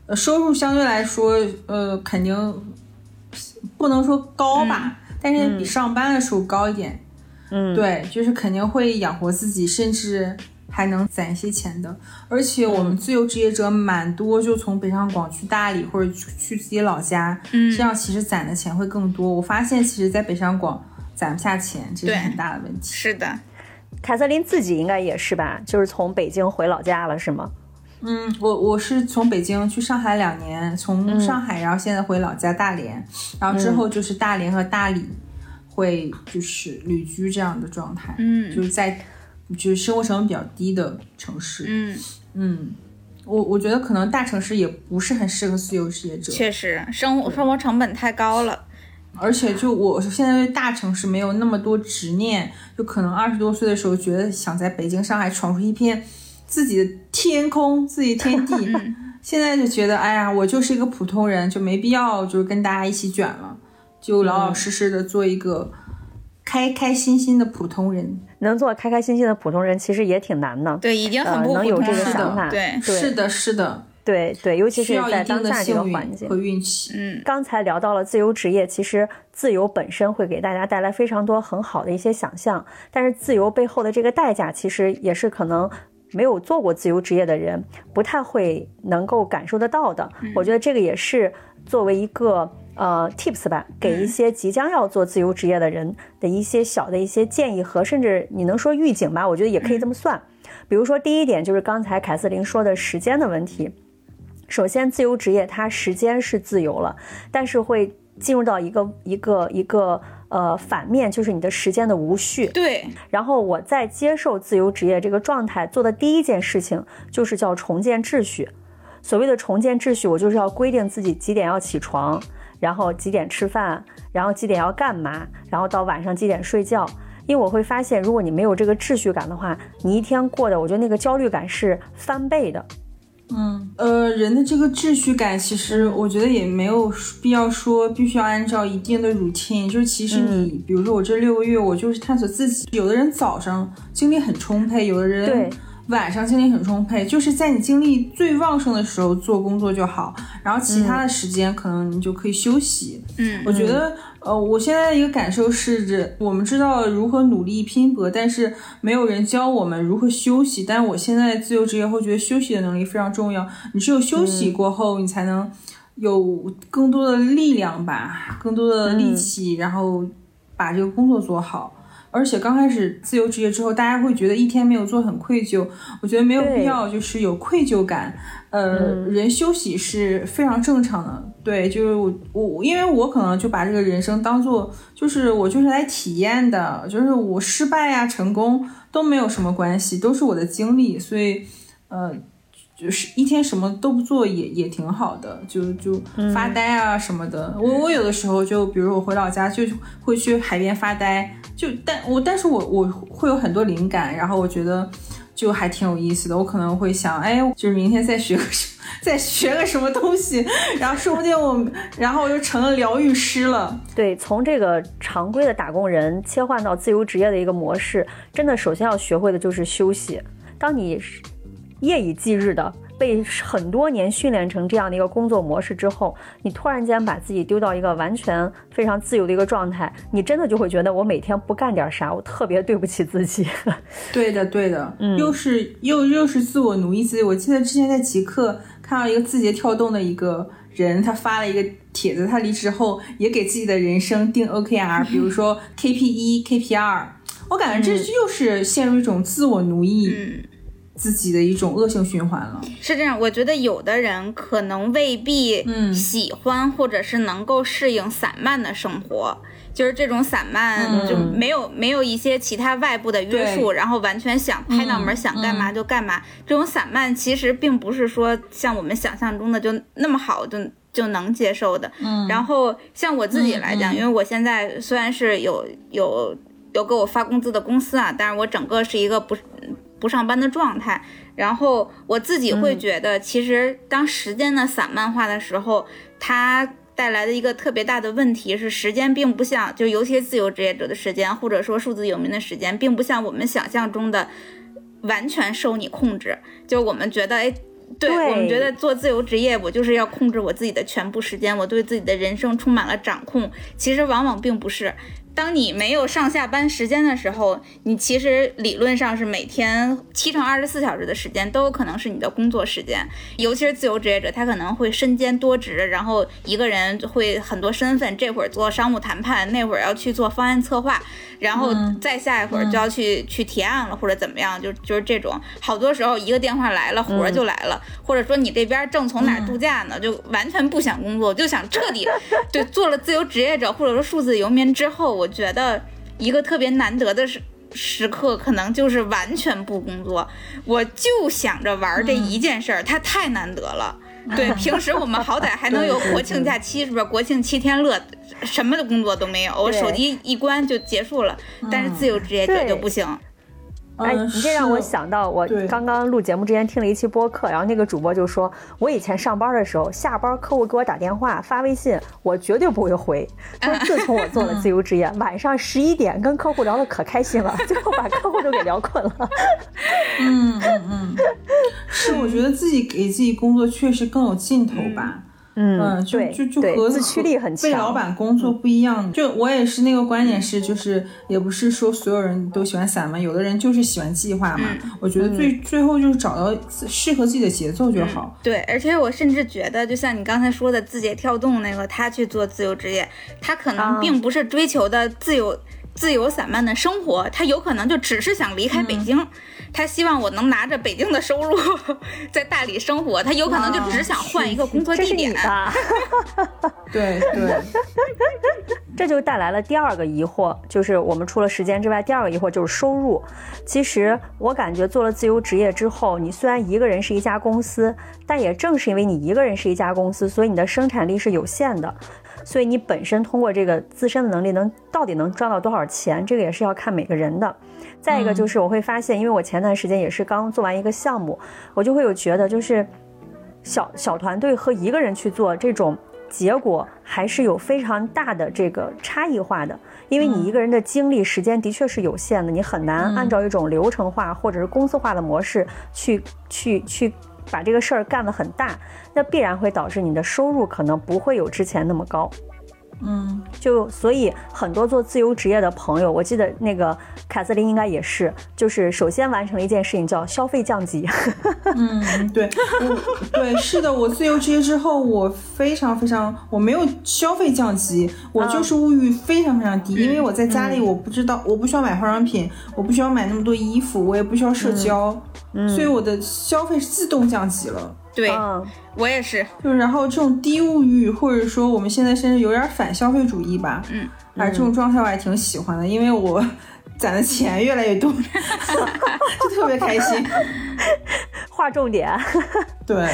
D: 呃，收入相对来说，呃，肯定不能说高吧，但是比上班的时候高一点。
B: 嗯，
D: 对，就是肯定会养活自己，甚至还能攒一些钱的。而且我们自由职业者蛮多，就从北上广去大理或者去去自己老家，
C: 嗯
D: 这样其实攒的钱会更多。我发现，其实，在北上广攒不下钱，这是很大的问题。
C: 是的，
B: 凯瑟琳自己应该也是吧？就是从北京回老家了，是吗？
D: 嗯，我我是从北京去上海两年，从上海然后现在回老家大连，然后之后就是大连和大理会就是旅居这样的状态，
C: 嗯
D: 就是在就是生活成本比较低的城市，
C: 嗯，
D: 嗯，我我觉得可能大城市也不是很适合自由职业者，
C: 确实，生活生活成本太高了。
D: 而且就我现在对大城市没有那么多执念，就可能二十多岁的时候觉得想在北京、上海闯出一片自己的天空、自己的天地，<laughs> 现在就觉得哎呀，我就是一个普通人，就没必要就是跟大家一起卷了，就老老实实的做一个开开心心的普通人。
B: 能做开开心心的普通人，其实也挺难的。
C: 对，已经很
B: 呃
C: 不普通
B: 能有这个
C: 了。
B: 想法，
C: 对，
D: 是的，是的，
B: 对对，尤其是在当下这个环境
D: 和。运气。
C: 嗯，
B: 刚才聊到了自由职业，其实自由本身会给大家带来非常多很好的一些想象，但是自由背后的这个代价，其实也是可能没有做过自由职业的人不太会能够感受得到的。我觉得这个也是作为一个呃 tips 吧，给一些即将要做自由职业的人的一些小的一些建议和甚至你能说预警吧，我觉得也可以这么算。比如说第一点就是刚才凯瑟琳说的时间的问题。首先，自由职业它时间是自由了，但是会进入到一个一个一个呃，反面就是你的时间的无序。
C: 对，
B: 然后我在接受自由职业这个状态做的第一件事情，就是叫重建秩序。所谓的重建秩序，我就是要规定自己几点要起床，然后几点吃饭，然后几点要干嘛，然后到晚上几点睡觉。因为我会发现，如果你没有这个秩序感的话，你一天过的，我觉得那个焦虑感是翻倍的。
D: 嗯，呃，人的这个秩序感，其实我觉得也没有必要说必须要按照一定的 routine。就是其实你，比如说我这六个月，我就是探索自己。有的人早上精力很充沛，有的人晚上精力很充沛，就是在你精力最旺盛的时候做工作就好，然后其他的时间可能你就可以休息。
C: 嗯，
D: 我觉得。呃，我现在的一个感受是，我们知道如何努力拼搏，但是没有人教我们如何休息。但是我现在自由职业后，觉得休息的能力非常重要。你只有休息过后，你才能有更多的力量吧，更多的力气，然后把这个工作做好。而且刚开始自由职业之后，大家会觉得一天没有做很愧疚。我觉得没有必要，就是有愧疚感。呃，人休息是非常正常的。对，就是我我，因为我可能就把这个人生当做，就是我就是来体验的，就是我失败呀、成功都没有什么关系，都是我的经历。所以，呃，就是一天什么都不做也也挺好的，就就发呆啊什么的。我我有的时候就，比如我回老家就会去海边发呆。就但我但是我我会有很多灵感，然后我觉得就还挺有意思的。我可能会想，哎，就是明天再学个什，再学个什么东西，然后说不定我，然后我就成了疗愈师了。
B: 对，从这个常规的打工人切换到自由职业的一个模式，真的首先要学会的就是休息。当你夜以继日的。被很多年训练成这样的一个工作模式之后，你突然间把自己丢到一个完全非常自由的一个状态，你真的就会觉得我每天不干点啥，我特别对不起自己。<laughs>
D: 对的，对的，嗯，又是又又是自我奴役自己。我记得之前在极客看到一个字节跳动的一个人，他发了一个帖子，他离职后也给自己的人生定 OKR，<laughs> 比如说 KP 一、KP 二，我感觉这又是陷入一种自我奴役。自己的一种恶性循环了，
C: 是这样。我觉得有的人可能未必喜欢，或者是能够适应散漫的生活，就是这种散漫就没有没有一些其他外部的约束，然后完全想拍脑门想干嘛就干嘛。这种散漫其实并不是说像我们想象中的就那么好就就能接受的。
D: 嗯，
C: 然后像我自己来讲，因为我现在虽然是有有有给我发工资的公司啊，但是我整个是一个不。不上班的状态，然后我自己会觉得，其实当时间的散漫化的时候，它带来的一个特别大的问题是，时间并不像，就尤其是自由职业者的时间，或者说数字游民的时间，并不像我们想象中的完全受你控制。就我们觉得，哎，对我们觉得做自由职业，我就是要控制我自己的全部时间，我对自己的人生充满了掌控。其实往往并不是。当你没有上下班时间的时候，你其实理论上是每天七乘二十四小时的时间都有可能是你的工作时间。尤其是自由职业者，他可能会身兼多职，然后一个人会很多身份，这会儿做商务谈判，那会儿要去做方案策划，然后再下一会儿就要去去提案了，或者怎么样，就就是这种。好多时候一个电话来了，活儿就来了，或者说你这边正从哪儿度假呢，就完全不想工作，就想彻底对做了自由职业者或者说数字游民之后，我。觉得一个特别难得的时时刻，可能就是完全不工作，我就想着玩这一件事儿，它太难得了。对，平时我们好歹还能有国庆假期，是不是？国庆七天乐，什么的工作都没有，我手机一关就结束了。但是自由职业者就不行。
B: 哎，你这让我想到，我刚刚录节目之前听了一期播客，然后那个主播就说，我以前上班的时候，下班客户给我打电话发微信，我绝对不会回。说自从我做了自由职业，<laughs> 晚上十一点跟客户聊的可开心了，最后把客户都给聊困了。
D: 嗯嗯嗯，是，我觉得自己给自己工作确实更有劲头吧。嗯，就就就和
B: 自驱力很强，
D: 被老板工作不一样。就我也是那个观点是，就是也不是说所有人都喜欢散嘛，有的人就是喜欢计划嘛。我觉得最最后就是找到适合自己的节奏就好。
C: 对，而且我甚至觉得，就像你刚才说的，字节跳动那个他去做自由职业，他可能并不是追求的自由。自由散漫的生活，他有可能就只是想离开北京，他希望我能拿着北京的收入 <laughs> 在大理生活，他有可能就只想换一个工作
B: 这是
C: 地点。
B: 你吧？
D: 对对，<laughs>
B: 这就带来了第二个疑惑，就是我们除了时间之外，第二个疑惑就是收入。其实我感觉做了自由职业之后，你虽然一个人是一家公司，但也正是因为你一个人是一家公司，所以你的生产力是有限的。所以你本身通过这个自身的能力能到底能赚到多少钱，这个也是要看每个人的。再一个就是我会发现，因为我前段时间也是刚做完一个项目，我就会有觉得就是小小团队和一个人去做这种。结果还是有非常大的这个差异化的，因为你一个人的精力时间的确是有限的，你很难按照一种流程化或者是公司化的模式去去去把这个事儿干得很大，那必然会导致你的收入可能不会有之前那么高。
D: 嗯，
B: 就所以很多做自由职业的朋友，我记得那个凯瑟琳应该也是，就是首先完成了一件事情叫消费降级。
D: 嗯，<laughs> 对，我对是的，我自由职业之后，我非常非常，我没有消费降级，我就是物欲非常非常低，因为我在家里，我不知道，我不需要买化妆品，我不需要买那么多衣服，我也不需要社交，所以我的消费是自动降级了。
C: 对
B: 嗯
C: 我也是，
D: 就然后这种低物欲，或者说我们现在甚至有点反消费主义吧，
C: 嗯，
D: 啊，这种状态我还挺喜欢的，因为我攒的钱越来越多，就特别开心。<laughs>
B: 划重点。
D: 对，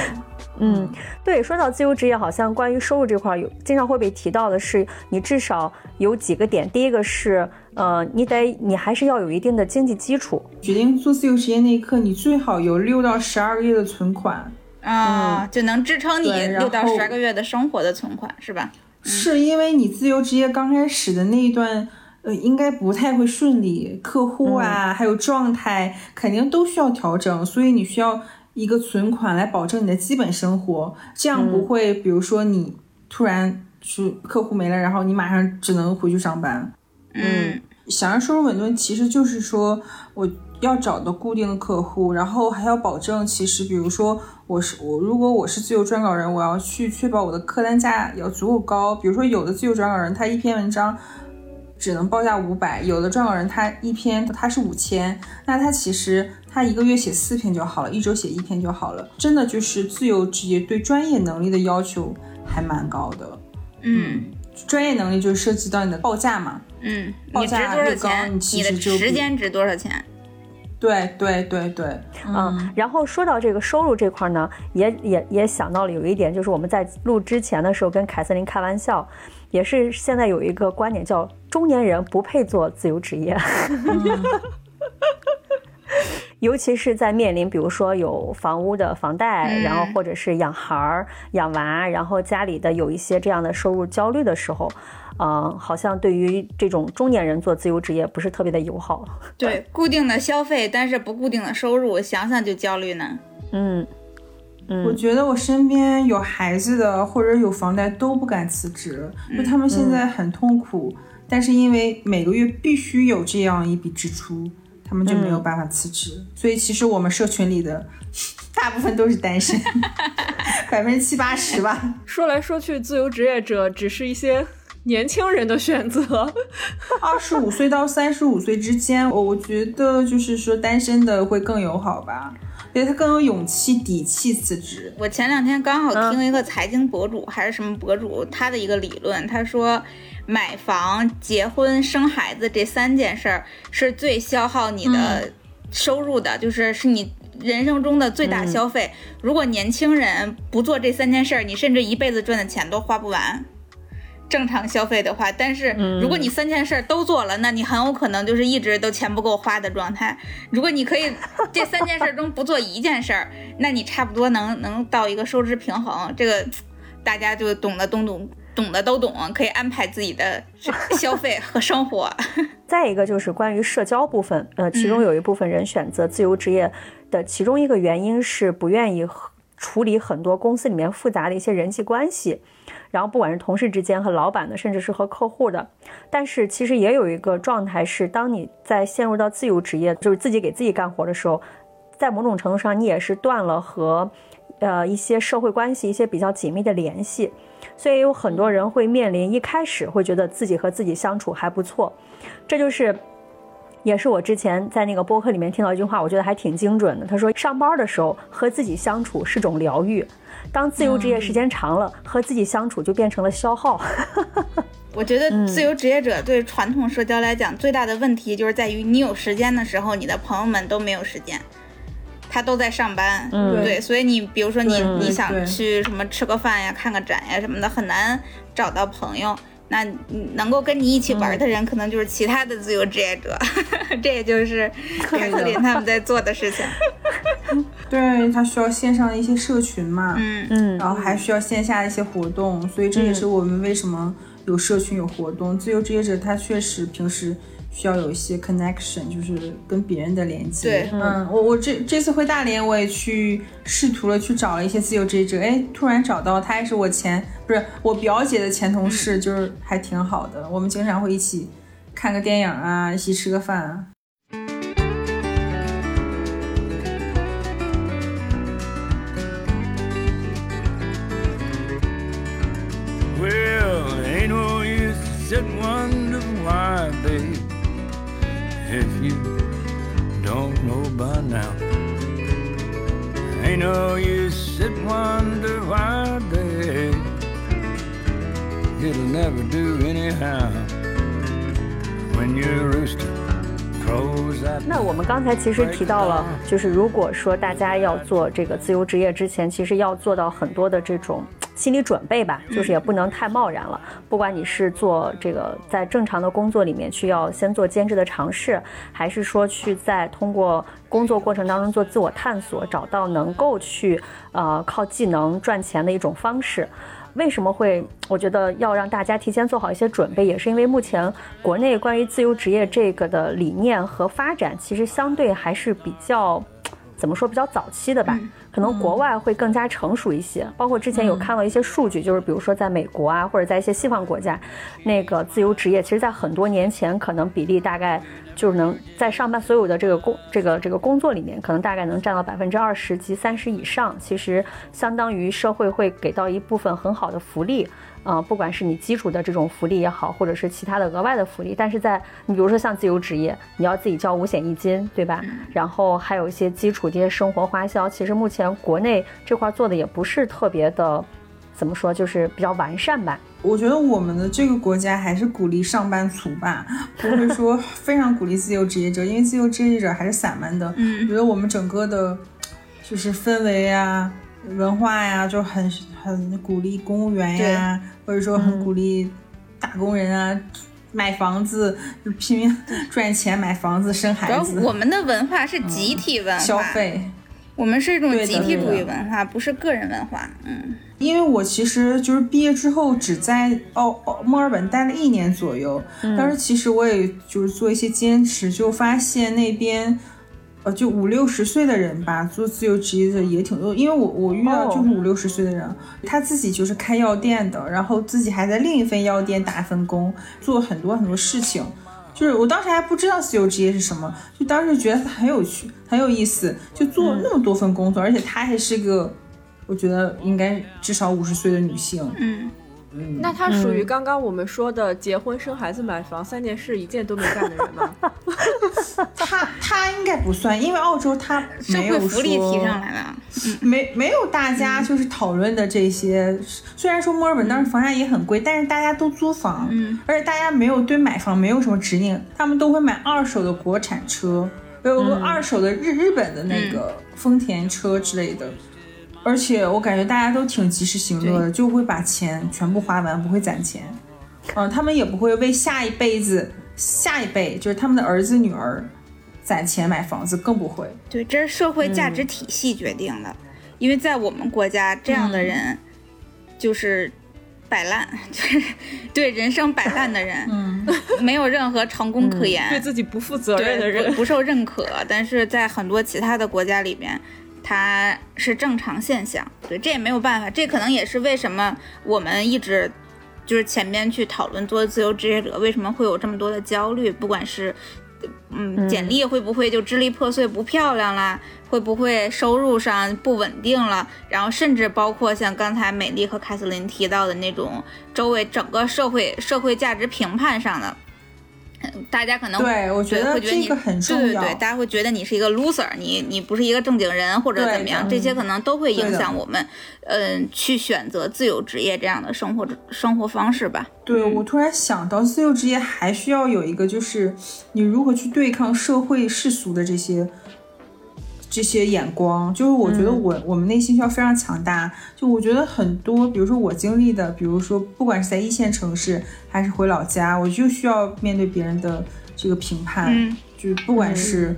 B: 嗯，对，说到自由职业，好像关于收入这块有经常会被提到的是，你至少有几个点。第一个是，呃，你得你还是要有一定的经济基础。
D: 决定做自由职业那一刻，你最好有六到十二个月的存款。
C: 啊、就能支撑你六到十二个月的生活的存款，是吧？
D: 是因为你自由职业刚开始的那一段，呃，应该不太会顺利，客户啊，还有状态肯定都需要调整，所以你需要一个存款来保证你的基本生活，这样不会，比如说你突然是客户没了，然后你马上只能回去上班。
C: 嗯。
D: 想要收入稳定，其实就是说我要找的固定的客户，然后还要保证，其实比如说我是我，如果我是自由撰稿人，我要去确保我的客单价要足够高。比如说有的自由撰稿人，他一篇文章只能报价五百，有的撰稿人他一篇他是五千，那他其实他一个月写四篇就好了，一周写一篇就好了。真的就是自由职业对专业能力的要求还蛮高的，
C: 嗯
D: 专业能力就涉及到你的报价嘛。
C: 嗯，
D: 报价越高？你其实就
C: 时间值多少钱？
D: 对对对对，
B: 嗯，然后说到这个收入这块呢，也也也想到了有一点，就是我们在录之前的时候跟凯瑟琳开玩笑，也是现在有一个观点叫中年人不配做自由职业。<laughs> 尤其是在面临，比如说有房屋的房贷，
C: 嗯。
B: 然后或者是养孩儿、养娃，然后家里的有一些这样的收入焦虑的时候，呃，好像对于这种中年人做自由职业不是特别的友好。<laughs>
C: 对，固定的消费，但是不固定的收入，想想就焦虑呢。
B: 嗯
D: 我觉得我身边有孩子的或者有房贷都不敢辞职，就他们现在很痛苦，但是因为每个月必须有这样一笔支出，他们就没有办法辞职。所以其实我们社群里的大部分都是单身，<laughs> 百分之七八十吧。
E: 说来说去，自由职业者只是一些年轻人的选择。
D: 二十五岁到三十五岁之间，我我觉得就是说单身的会更友好吧，因为他更有勇气、底气辞职。
C: 我前两天刚好听一个财经博主、还是什么博主，他的一个理论，他说买房、结婚、生孩子这三件事儿是最消耗你的收入的，就是是你人生中的最大消费。如果年轻人不做这三件事儿，你甚至一辈子赚的钱都花不完。正常消费的话，但是如果你三件事儿都做了，那你很有可能就是一直都钱不够花的状态。如果你可以这三件事儿中不做一件事儿，<laughs> 那你差不多能能到一个收支平衡。这个大家就懂得懂懂懂的都懂，可以安排自己的消费和生活。<laughs>
B: 再一个就是关于社交部分，呃，其中有一部分人选择自由职业的其中一个原因是不愿意处理很多公司里面复杂的一些人际关系，然后不管是同事之间和老板的，甚至是和客户的。但是其实也有一个状态是，当你在陷入到自由职业，就是自己给自己干活的时候，在某种程度上你也是断了和呃一些社会关系一些比较紧密的联系，所以有很多人会面临一开始会觉得自己和自己相处还不错，这就是。也是我之前在那个播客里面听到一句话，我觉得还挺精准的。他说，上班的时候和自己相处是种疗愈，当自由职业时间长了，和自己相处就变成了消耗。<laughs>
C: 我觉得自由职业者对传统社交来讲最大的问题就是在于，你有时间的时候，你的朋友们都没有时间，他都在上班。
B: 嗯。
C: 对，所以你比如说你你想去什么吃个饭呀、看个展呀什么的，很难找到朋友。那能够跟你一起玩的人，可能就是其他的自由职业者，<laughs> 这也就是凯瑟琳他们在做的事情。<laughs>
D: 对他需要线上的一些社群嘛，
C: 嗯，
B: 嗯。
D: 然后还需要线下的一些活动，所以这也是我们为什么有社群有活动。自由职业者他确实平时需要有一些 connection，就是跟别人的连接。
C: 对
D: 嗯，我我这这次回大连，我也去试图了去找了一些自由职业者，哎，突然找到他也是我前不是我表姐的前同事，就是还挺好的，我们经常会一起看个电影啊，一起吃个饭啊。
F: Well, ain't no use if you don't know by now. Ain't no use to sit wonder why, it'll never do anyhow. When your rooster crows
B: 那我们刚才其实提到了，就是如果说大家要做这个自由职业之前，其实要做到很多的这种心理准备吧，就是也不能太贸然了。不管你是做这个在正常的工作里面去要先做兼职的尝试，还是说去在通过工作过程当中做自我探索，找到能够去呃靠技能赚钱的一种方式。为什么会？我觉得要让大家提前做好一些准备，也是因为目前国内关于自由职业这个的理念和发展，其实相对还是比较。怎么说比较早期的吧，可能国外会更加成熟一些。包括之前有看到一些数据，就是比如说在美国啊，或者在一些西方国家，那个自由职业，其实在很多年前可能比例大概就是能在上班所有的这个工这个这个工作里面，可能大概能占到百分之二十及三十以上。其实相当于社会会给到一部分很好的福利。啊、不管是你基础的这种福利也好，或者是其他的额外的福利，但是在你比如说像自由职业，你要自己交五险一金，对吧？然后还有一些基础这些生活花销，其实目前国内这块做的也不是特别的，怎么说，就是比较完善吧。
D: 我觉得我们的这个国家还是鼓励上班族吧，不会 <laughs> 说非常鼓励自由职业者，因为自由职业者还是散漫的。
C: 嗯
D: 我觉得我们整个的，就是氛围啊、文化呀，就很很鼓励公务员呀，或者说很鼓励打工人啊。买房子，就拼命 <laughs> 赚钱买房子、生孩子、
C: 我们的文化是集体文化，
D: 消费。
C: 我们是一种集体主义文化，不是个人文化。嗯，
D: 因为我其实就是毕业之后只在澳澳墨尔本待了一年左右，当时其实我也就是做一些兼职，就发现那边。呃，就五六十岁的人吧，做自由职业的也挺多。因为我我遇到就是五六十岁的人他自己就是开药店的，然后自己还在另一份药店打份工，做很多很多事情。就是我当时还不知道自由职业是什么，就当时觉得它很有趣，很有意思，就做那么多份工作，而且她还是个，我觉得应该至少五十岁的女性。
C: 嗯，
E: 那他属于刚刚我们说的结婚、生孩子、买房三件事一件都没干的人吗？<laughs>
D: 他他应该不算，因为澳洲他
C: 社
D: 没有
C: 会福利提上来了。
D: 没没有大家
C: 嗯
D: 就是讨论的这些。虽然说墨尔本当时房价也很贵，但是大家都租房，
C: 嗯，
D: 而且大家没有对买房没有什么执念，他们都会买二手的国产车，有个二手的日日本的那个丰田车之类的。而且我感觉大家都挺及时行乐的，就会把钱全部花完，不会攒钱。嗯，他们也不会为下一辈子、下一辈，就是他们的儿子女儿攒钱买房子，更不会。
C: 对，这是社会价值体系决定的。因为在我们国家，这样的人就是摆烂，<laughs> 就是对人生摆烂的人，
D: 嗯，<laughs>
C: 没有任何成功可言，
E: 对自己不负责任的人
C: 不，不受认可。但是在很多其他的国家里边，它是正常现象。对，这也没有办法。这可能也是为什么我们一直就是前面去讨论做自由职业者为什么会有这么多的焦虑，不管是。嗯，简历会不会就支离破碎、不漂亮啦？会不会收入上不稳定了？然后甚至包括像刚才美丽和凯瑟琳提到的那种周围整个社会社会价值评判上的。<laughs> 大家可能
D: 对我觉得
C: 会觉得你
D: 这个很重要
C: 对对对，大家会觉得你是一个 loser，你你不是一个正经人或者怎么样，这些可能都会影响我们，嗯、去选择自由职业这样的生活生活方式吧。
D: 对，我突然想到，自由职业还需要有一个，就是你如何去对抗社会世俗的这些这些眼光。就是我觉得我、我们内心需要非常强大。就我觉得很多，比如说我经历的，比如说不管是在一线城市还是回老家，我就需要面对别人的这个评判。
C: 嗯
D: 就是不管是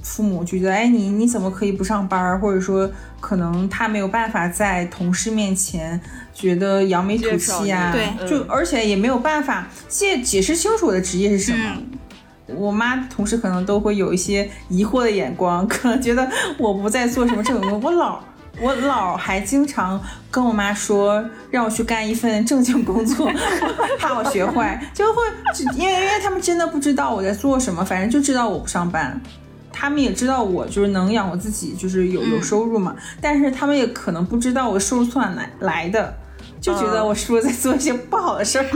D: 父母就觉得，哎，你你怎么可以不上班？或者说，可能他没有办法在同事面前觉得扬眉吐气
C: 啊、
E: 对
D: 就而且也没有办法解解释清楚我的职业是什么。
C: 嗯
D: 我妈同事可能都会有一些疑惑的眼光，<laughs> 可能觉得我不在做什么正经工作。我老我老还经常跟我妈说，让我去干一份正经工作，<laughs> 怕我学坏，就会因为因为他们真的不知道我在做什么，反正就知道我不上班。他们也知道我就是能养活自己，就是有有收入嘛，但是他们也可能不知道我收入从哪来来的，就觉得我是不是在做一些不好的事儿。<laughs>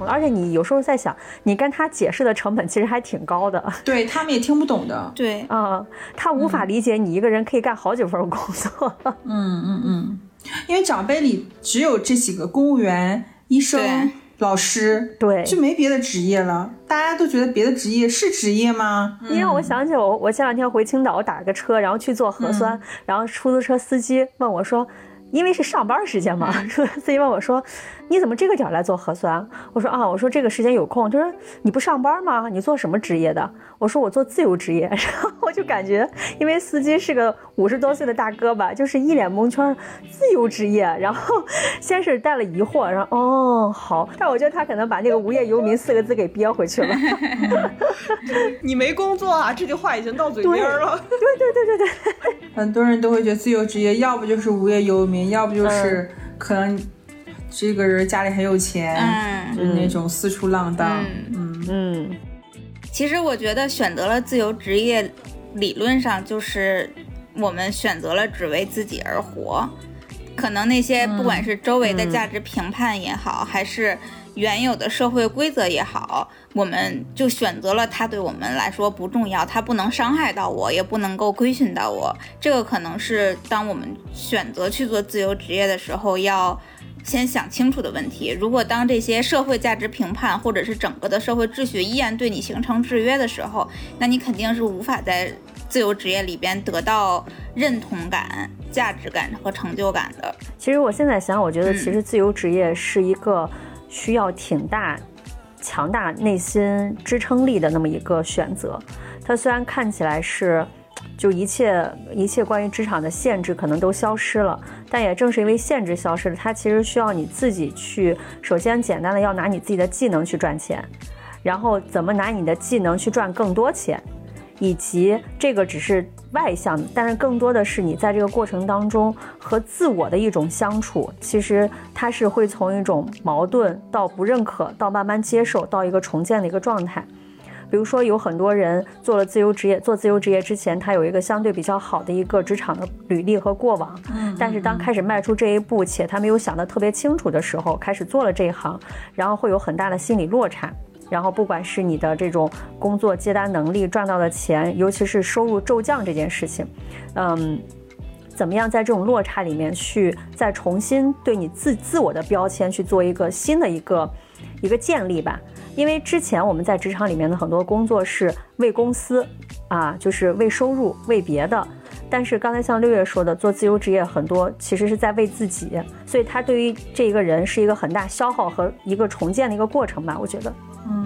B: 而且你有时候在想，你跟他解释的成本其实还挺高的，
D: 对他们也听不懂的。
C: 对，
B: 啊、他无法理解你一个人可以干好几份工作。<laughs>
D: 嗯嗯嗯因为长辈里只有这几个公务员、医生、老师，
B: 对
D: 就没别的职业了。大家都觉得别的职业是职业吗？
B: 你让我想起我，我前两天回青岛我打个车，然后去做核酸，然后出租车司机问我说。因为是上班时间嘛，出租车司机问我说：“你怎么这个点儿来做核酸？”我说：“啊，我说这个时间有空。”他说：“你不上班吗？你做什么职业的？”我说：“我做自由职业。<laughs> ”然后我就感觉，因为司机是个五十多岁的大哥吧，就是一脸蒙圈，自由职业。然后先是带了疑惑，然后哦好，但我觉得他可能把那个无业游民四个字给憋回去了。<laughs>
E: 你没工作啊，这句话已经到嘴边了。对对对对对。
D: 很多人都会觉得自由职业要不就是无业游民，要不就是可能这个人家里很有钱，
C: 嗯
D: 就是那种四处浪荡。
C: 嗯。
B: 嗯，
C: 其实我觉得选择了自由职业，理论上就是我们选择了只为自己而活。可能那些不管是周围的价值评判也好，还是原有的社会规则也好，我们就选择了它对我们来说不重要，它不能伤害到我，也不能够规训到我。这个可能是当我们选择去做自由职业的时候要。先想清楚的问题。如果当这些社会价值评判或者是整个的社会秩序依然对你形成制约的时候，那你肯定是无法在自由职业里边得到认同感、价值感和成就感的。
B: 其实我现在想，我觉得
C: 嗯
B: 其实自由职业是一个需要挺大、强大内心支撑力的那么一个选择。它虽然看起来是。就一切一切关于职场的限制可能都消失了，但也正是因为限制消失了，它其实需要你自己去，首先简单的要拿你自己的技能去赚钱，然后怎么拿你的技能去赚更多钱，以及这个只是外向，但是更多的是你在这个过程当中和自我的一种相处，其实它是会从一种矛盾到不认可，到慢慢接受，到一个重建的一个状态。比如说，有很多人做了自由职业，做自由职业之前，他有一个相对比较好的一个职场的履历和过往，但是当开始迈出这一步，且他没有想得特别清楚的时候，开始做了这一行，然后会有很大的心理落差。然后，不管是你的这种工作接单能力、赚到的钱，尤其是收入骤降这件事情，嗯，怎么样在这种落差里面去再重新对你自自我的标签去做一个新的一个一个建立吧？因为之前我们在职场里面的很多工作是为公司啊，就是为收入、为别的。但是刚才像六月说的，做自由职业很多其实是在为自己，所以他对于这一个人是一个很大消耗和一个重建的一个过程吧，我觉得。
D: 嗯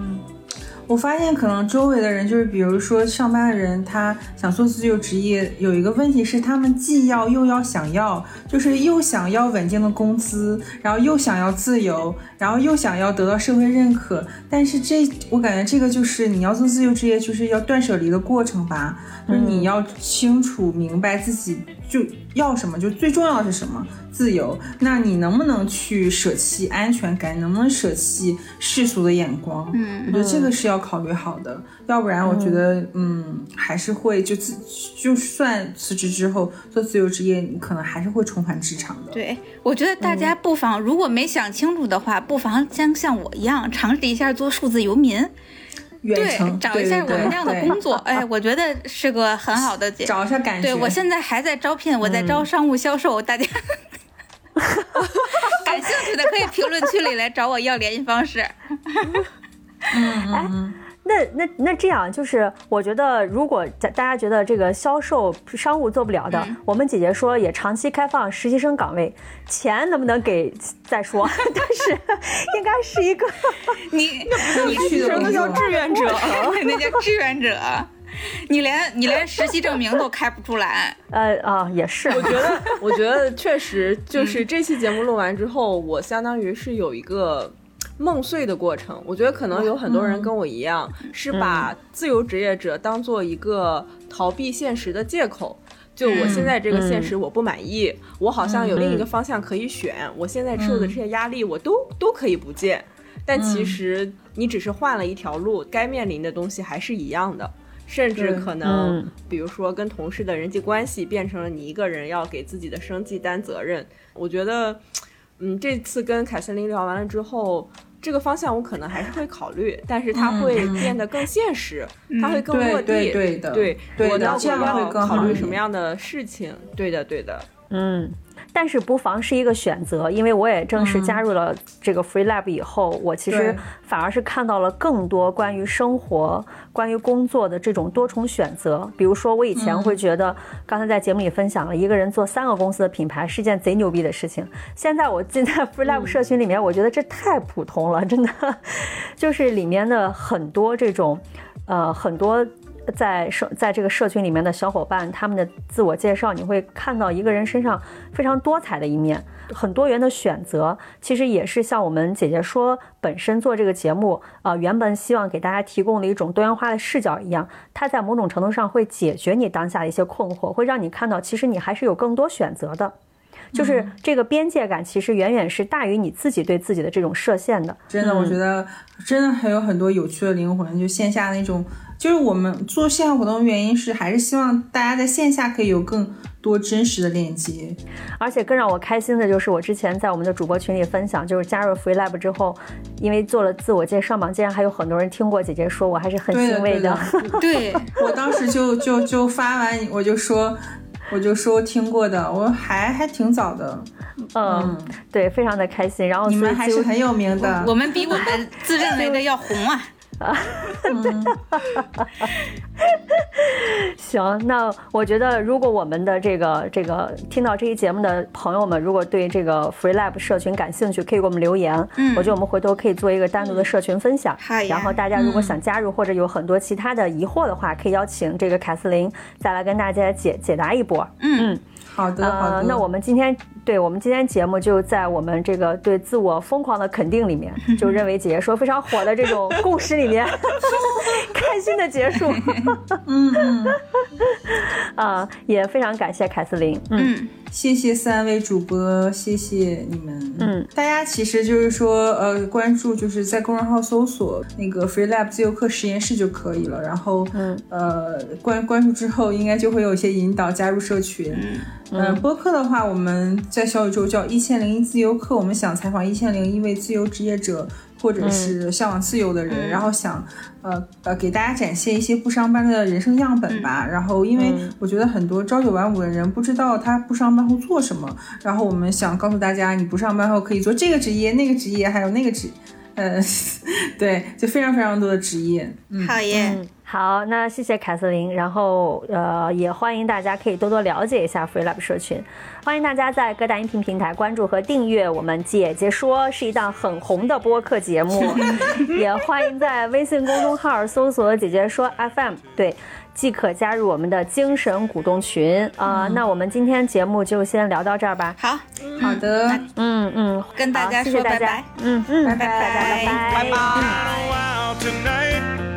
D: 我发现可能周围的人，就是比如说上班的人，他想做自由职业，有一个问题是，他们既要又要想要，就是又想要稳定的工资，然后又想要自由，然后又想要得到社会认可。但是这，我感觉这个就是你要做自由职业，就是要断舍离的过程吧，就是你要清楚明白自己就要什么，就最重要的是什么？自由。那你能不能去舍弃安全感？能不能舍弃世俗的眼光？
C: 嗯
D: 我觉得这个是要考虑好的，要不然我觉得，嗯，还是会就自就算辞职之后做自由职业，你可能还是会重返职场的。
C: 对，我觉得大家不妨，如果没想清楚的话，不妨像像我一样尝试一下做数字游民，对
D: 远程，
C: 找一下我们这样的工作。哎，<laughs> 我觉得是个很好的解。
D: 找一下感觉。
C: 对我现在还在招聘，我在招商务销售，大家 <laughs> <laughs> 感兴趣的可以评论区里来找我要联系方式。
B: 那那那这样就是，我觉得如果大大家觉得这个销售商务做不了的，
C: 嗯
B: 我们姐姐说也长期开放实习生岗位，钱能不能给再说，<laughs> 但是应该是一个
C: 你 <laughs> 你
D: 去的
E: 那叫志愿者。<laughs>
C: 那叫志愿者，你连你连实习证明都开不出来。
B: 呃啊也是，
E: 我觉得，我觉得确实就是这期节目录完之后，我相当于是有一个梦碎的过程。我觉得可能有很多人跟我一样，是把自由职业者当做一个逃避现实的借口。就我现在这个现实我不满意，我好像有另一个方向可以选，我现在受的这些压力我都都可以不见。但其实你只是换了一条路，该面临的东西还是一样的。甚至可能
B: 嗯，
E: 比如说跟同事的人际关系变成了你一个人要给自己的生计担责任。我觉得，嗯，这次跟凯瑟琳聊完了之后，这个方向我可能还是会考虑，但是它会变得更现实，它会更落地。
D: 对对对的
E: 对
D: 对的
E: 我到底
D: 这样会
E: 要
D: 更好
E: 考虑什么样的事情？对的，对的。
B: 嗯，但是不妨是一个选择，因为我也正式加入了这个 Free Lab 以后，我其实反而是看到了更多关于生活、关于工作的这种多重选择。比如说，我以前会觉得，刚才在节目里分享了一个人做三个公司的品牌是件贼牛逼的事情。现在我进在 <laughs> Free Lab 社群里面，我觉得这太普通了，真的，<laughs> 就是里面的很多这种，呃，很多。在社在这个社群里面的小伙伴，他们的自我介绍，你会看到一个人身上非常多彩的一面，很多元的选择。其实也是像我们姐姐说，本身做这个节目，呃，原本希望给大家提供的一种多元化的视角一样，它在某种程度上会解决你当下的一些困惑，会让你看到其实你还是有更多选择的。就是这个边界感，其实远远是大于你自己对自己的这种设限的。
D: 真的，我
B: 嗯
D: 觉得真的还有很多有趣的灵魂。就线下那种，就是我们做线下活动的原因是，还是希望大家在线下可以有更多真实的链接。
B: 而且更让我开心的就是，我之前在我们的主播群里分享，就是加入 Free Lab 之后，因为做了自我介绍嘛，竟然还有很多人听过姐姐说，我还是很欣慰
D: 对的 <laughs>
C: 对，
D: 我当时就就就发完，我就说，我就说听过的，我还还挺早的，
B: 嗯，对，非常的开心。然后
D: 你们还是很有名的。
C: 我们比我们自认为的要红啊。<laughs> <laughs>
B: 行，那我觉得，如果我们的这个这个听到这期节目的朋友们，如果对这个 Free Lab 社群感兴趣，可以给我们留言。
C: 嗯
B: 我觉得我们回头可以做一个单独的社群分享。
C: 好
B: 然后大家如果想加入或者有很多其他的疑惑的话，可以邀请这个凯瑟琳再来跟大家解解答一波。
C: 嗯，
D: 好的，好的。
B: 呃，那我们今天对我们今天节目就在我们这个对自我疯狂的肯定里面，<laughs> 就认为姐姐说非常火的这种共识里面，<laughs> 开心的结束。
D: 嗯 <laughs>
B: 也非常感谢凯瑟琳。嗯
C: 嗯，
D: 谢谢三位主播，谢谢你们。
B: 嗯，
D: 大家其实就是说，呃，关注就是在公众号搜索那个 Free Lab 自由课实验室就可以了。然后，
B: 嗯，
D: 呃，关关注之后，应该就会有一些引导加入社群。嗯，呃，播客的话，我们在小宇宙叫一千零一自由课，我们想采访一千零一位自由职业者。或者是向往自由的人，然后想，呃呃，给大家展现一些不上班的人生样本吧。然后，因为我觉得很多朝九晚五的人不知道他不上班后做什么，然后我们想告诉大家，你不上班后可以做这个职业、那个职业，还有那个职，呃，<laughs> 对，就非常非常多的职业。嗯，
C: 好耶。
B: 嗯，好，那谢谢凯瑟琳，然后呃，也欢迎大家可以多多了解一下 Free Lab 社群，欢迎大家在各大音频平台关注和订阅我们姐姐说是一档很红的播客节目，<laughs> 也欢迎在微信公众号搜索“姐姐说 FM”，对。即可加入我们的精神股东群啊、那我们今天节目就先聊到这儿吧。
C: 好，
D: 好的，
B: 嗯嗯，
C: 跟大家
B: 好谢谢大家
C: 说拜拜。
B: 嗯嗯，
D: 拜拜
B: 拜拜
F: 拜拜。While tonight.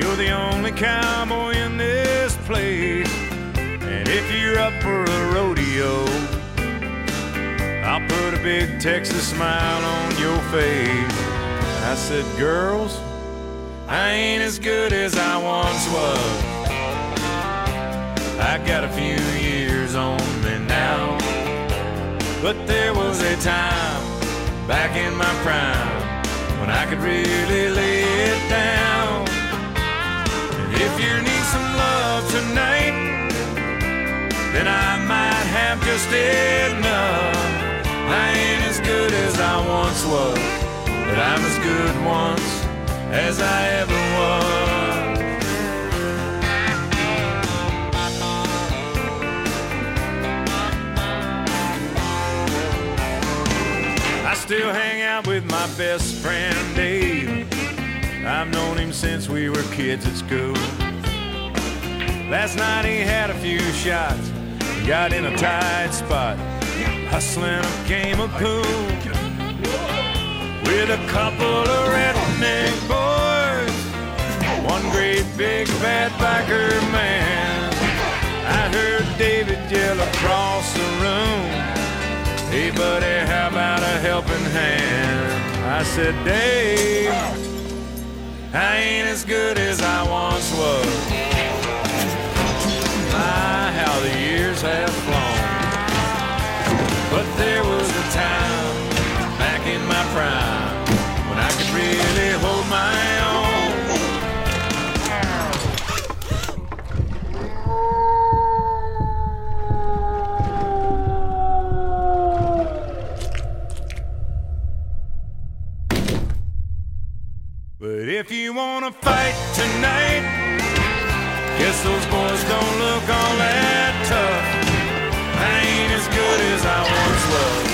F: You're the only cowboy in this place. And if you're up for a rodeo, I'll put a big Texas smile on your face. I said, girls, I ain't as good as I once was. I got a few years on me now. But there was a time back in my prime when I could really lay it down. If you need some love tonight, then I might have just enough. I ain't as good as I once was, but I'm as good once as I ever was. I still hang out with my best friend Dave. I've known him since we were kids at Last night he had a few shots, got in a tight spot, hustling a game of pool with a couple of redneck boys, one great big bad biker man. I heard David yell across the room. Hey, buddy, how about a helping hand? I said, Dave, I ain't as good as I once was. My, how the years have flown. But there was a time back in my prime But if you wanna fight tonight, guess those boys don't look all that tough. I ain't as good as I once was,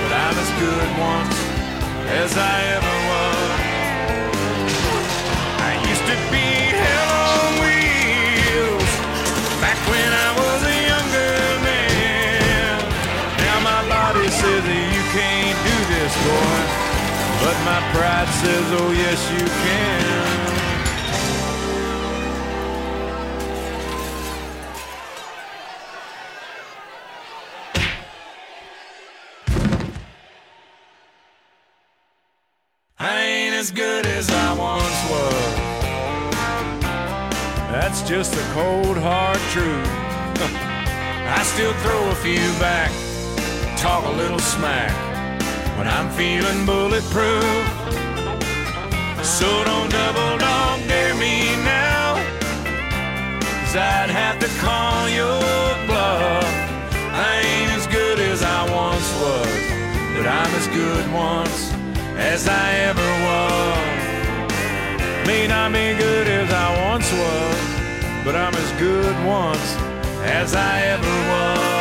F: but I'm as good once as I ever But my pride says, oh yes you can. I ain't as good as I once was. That's just the cold hard truth. <laughs> I still throw a few back, talk a little smack when I'm feeling bulletproof. So don't double dog dare me now, cause I'd have to call your bluff. I ain't as good as I once was, but I'm as good once as I ever was. May not be good as I once was, but I'm as good once as I ever was.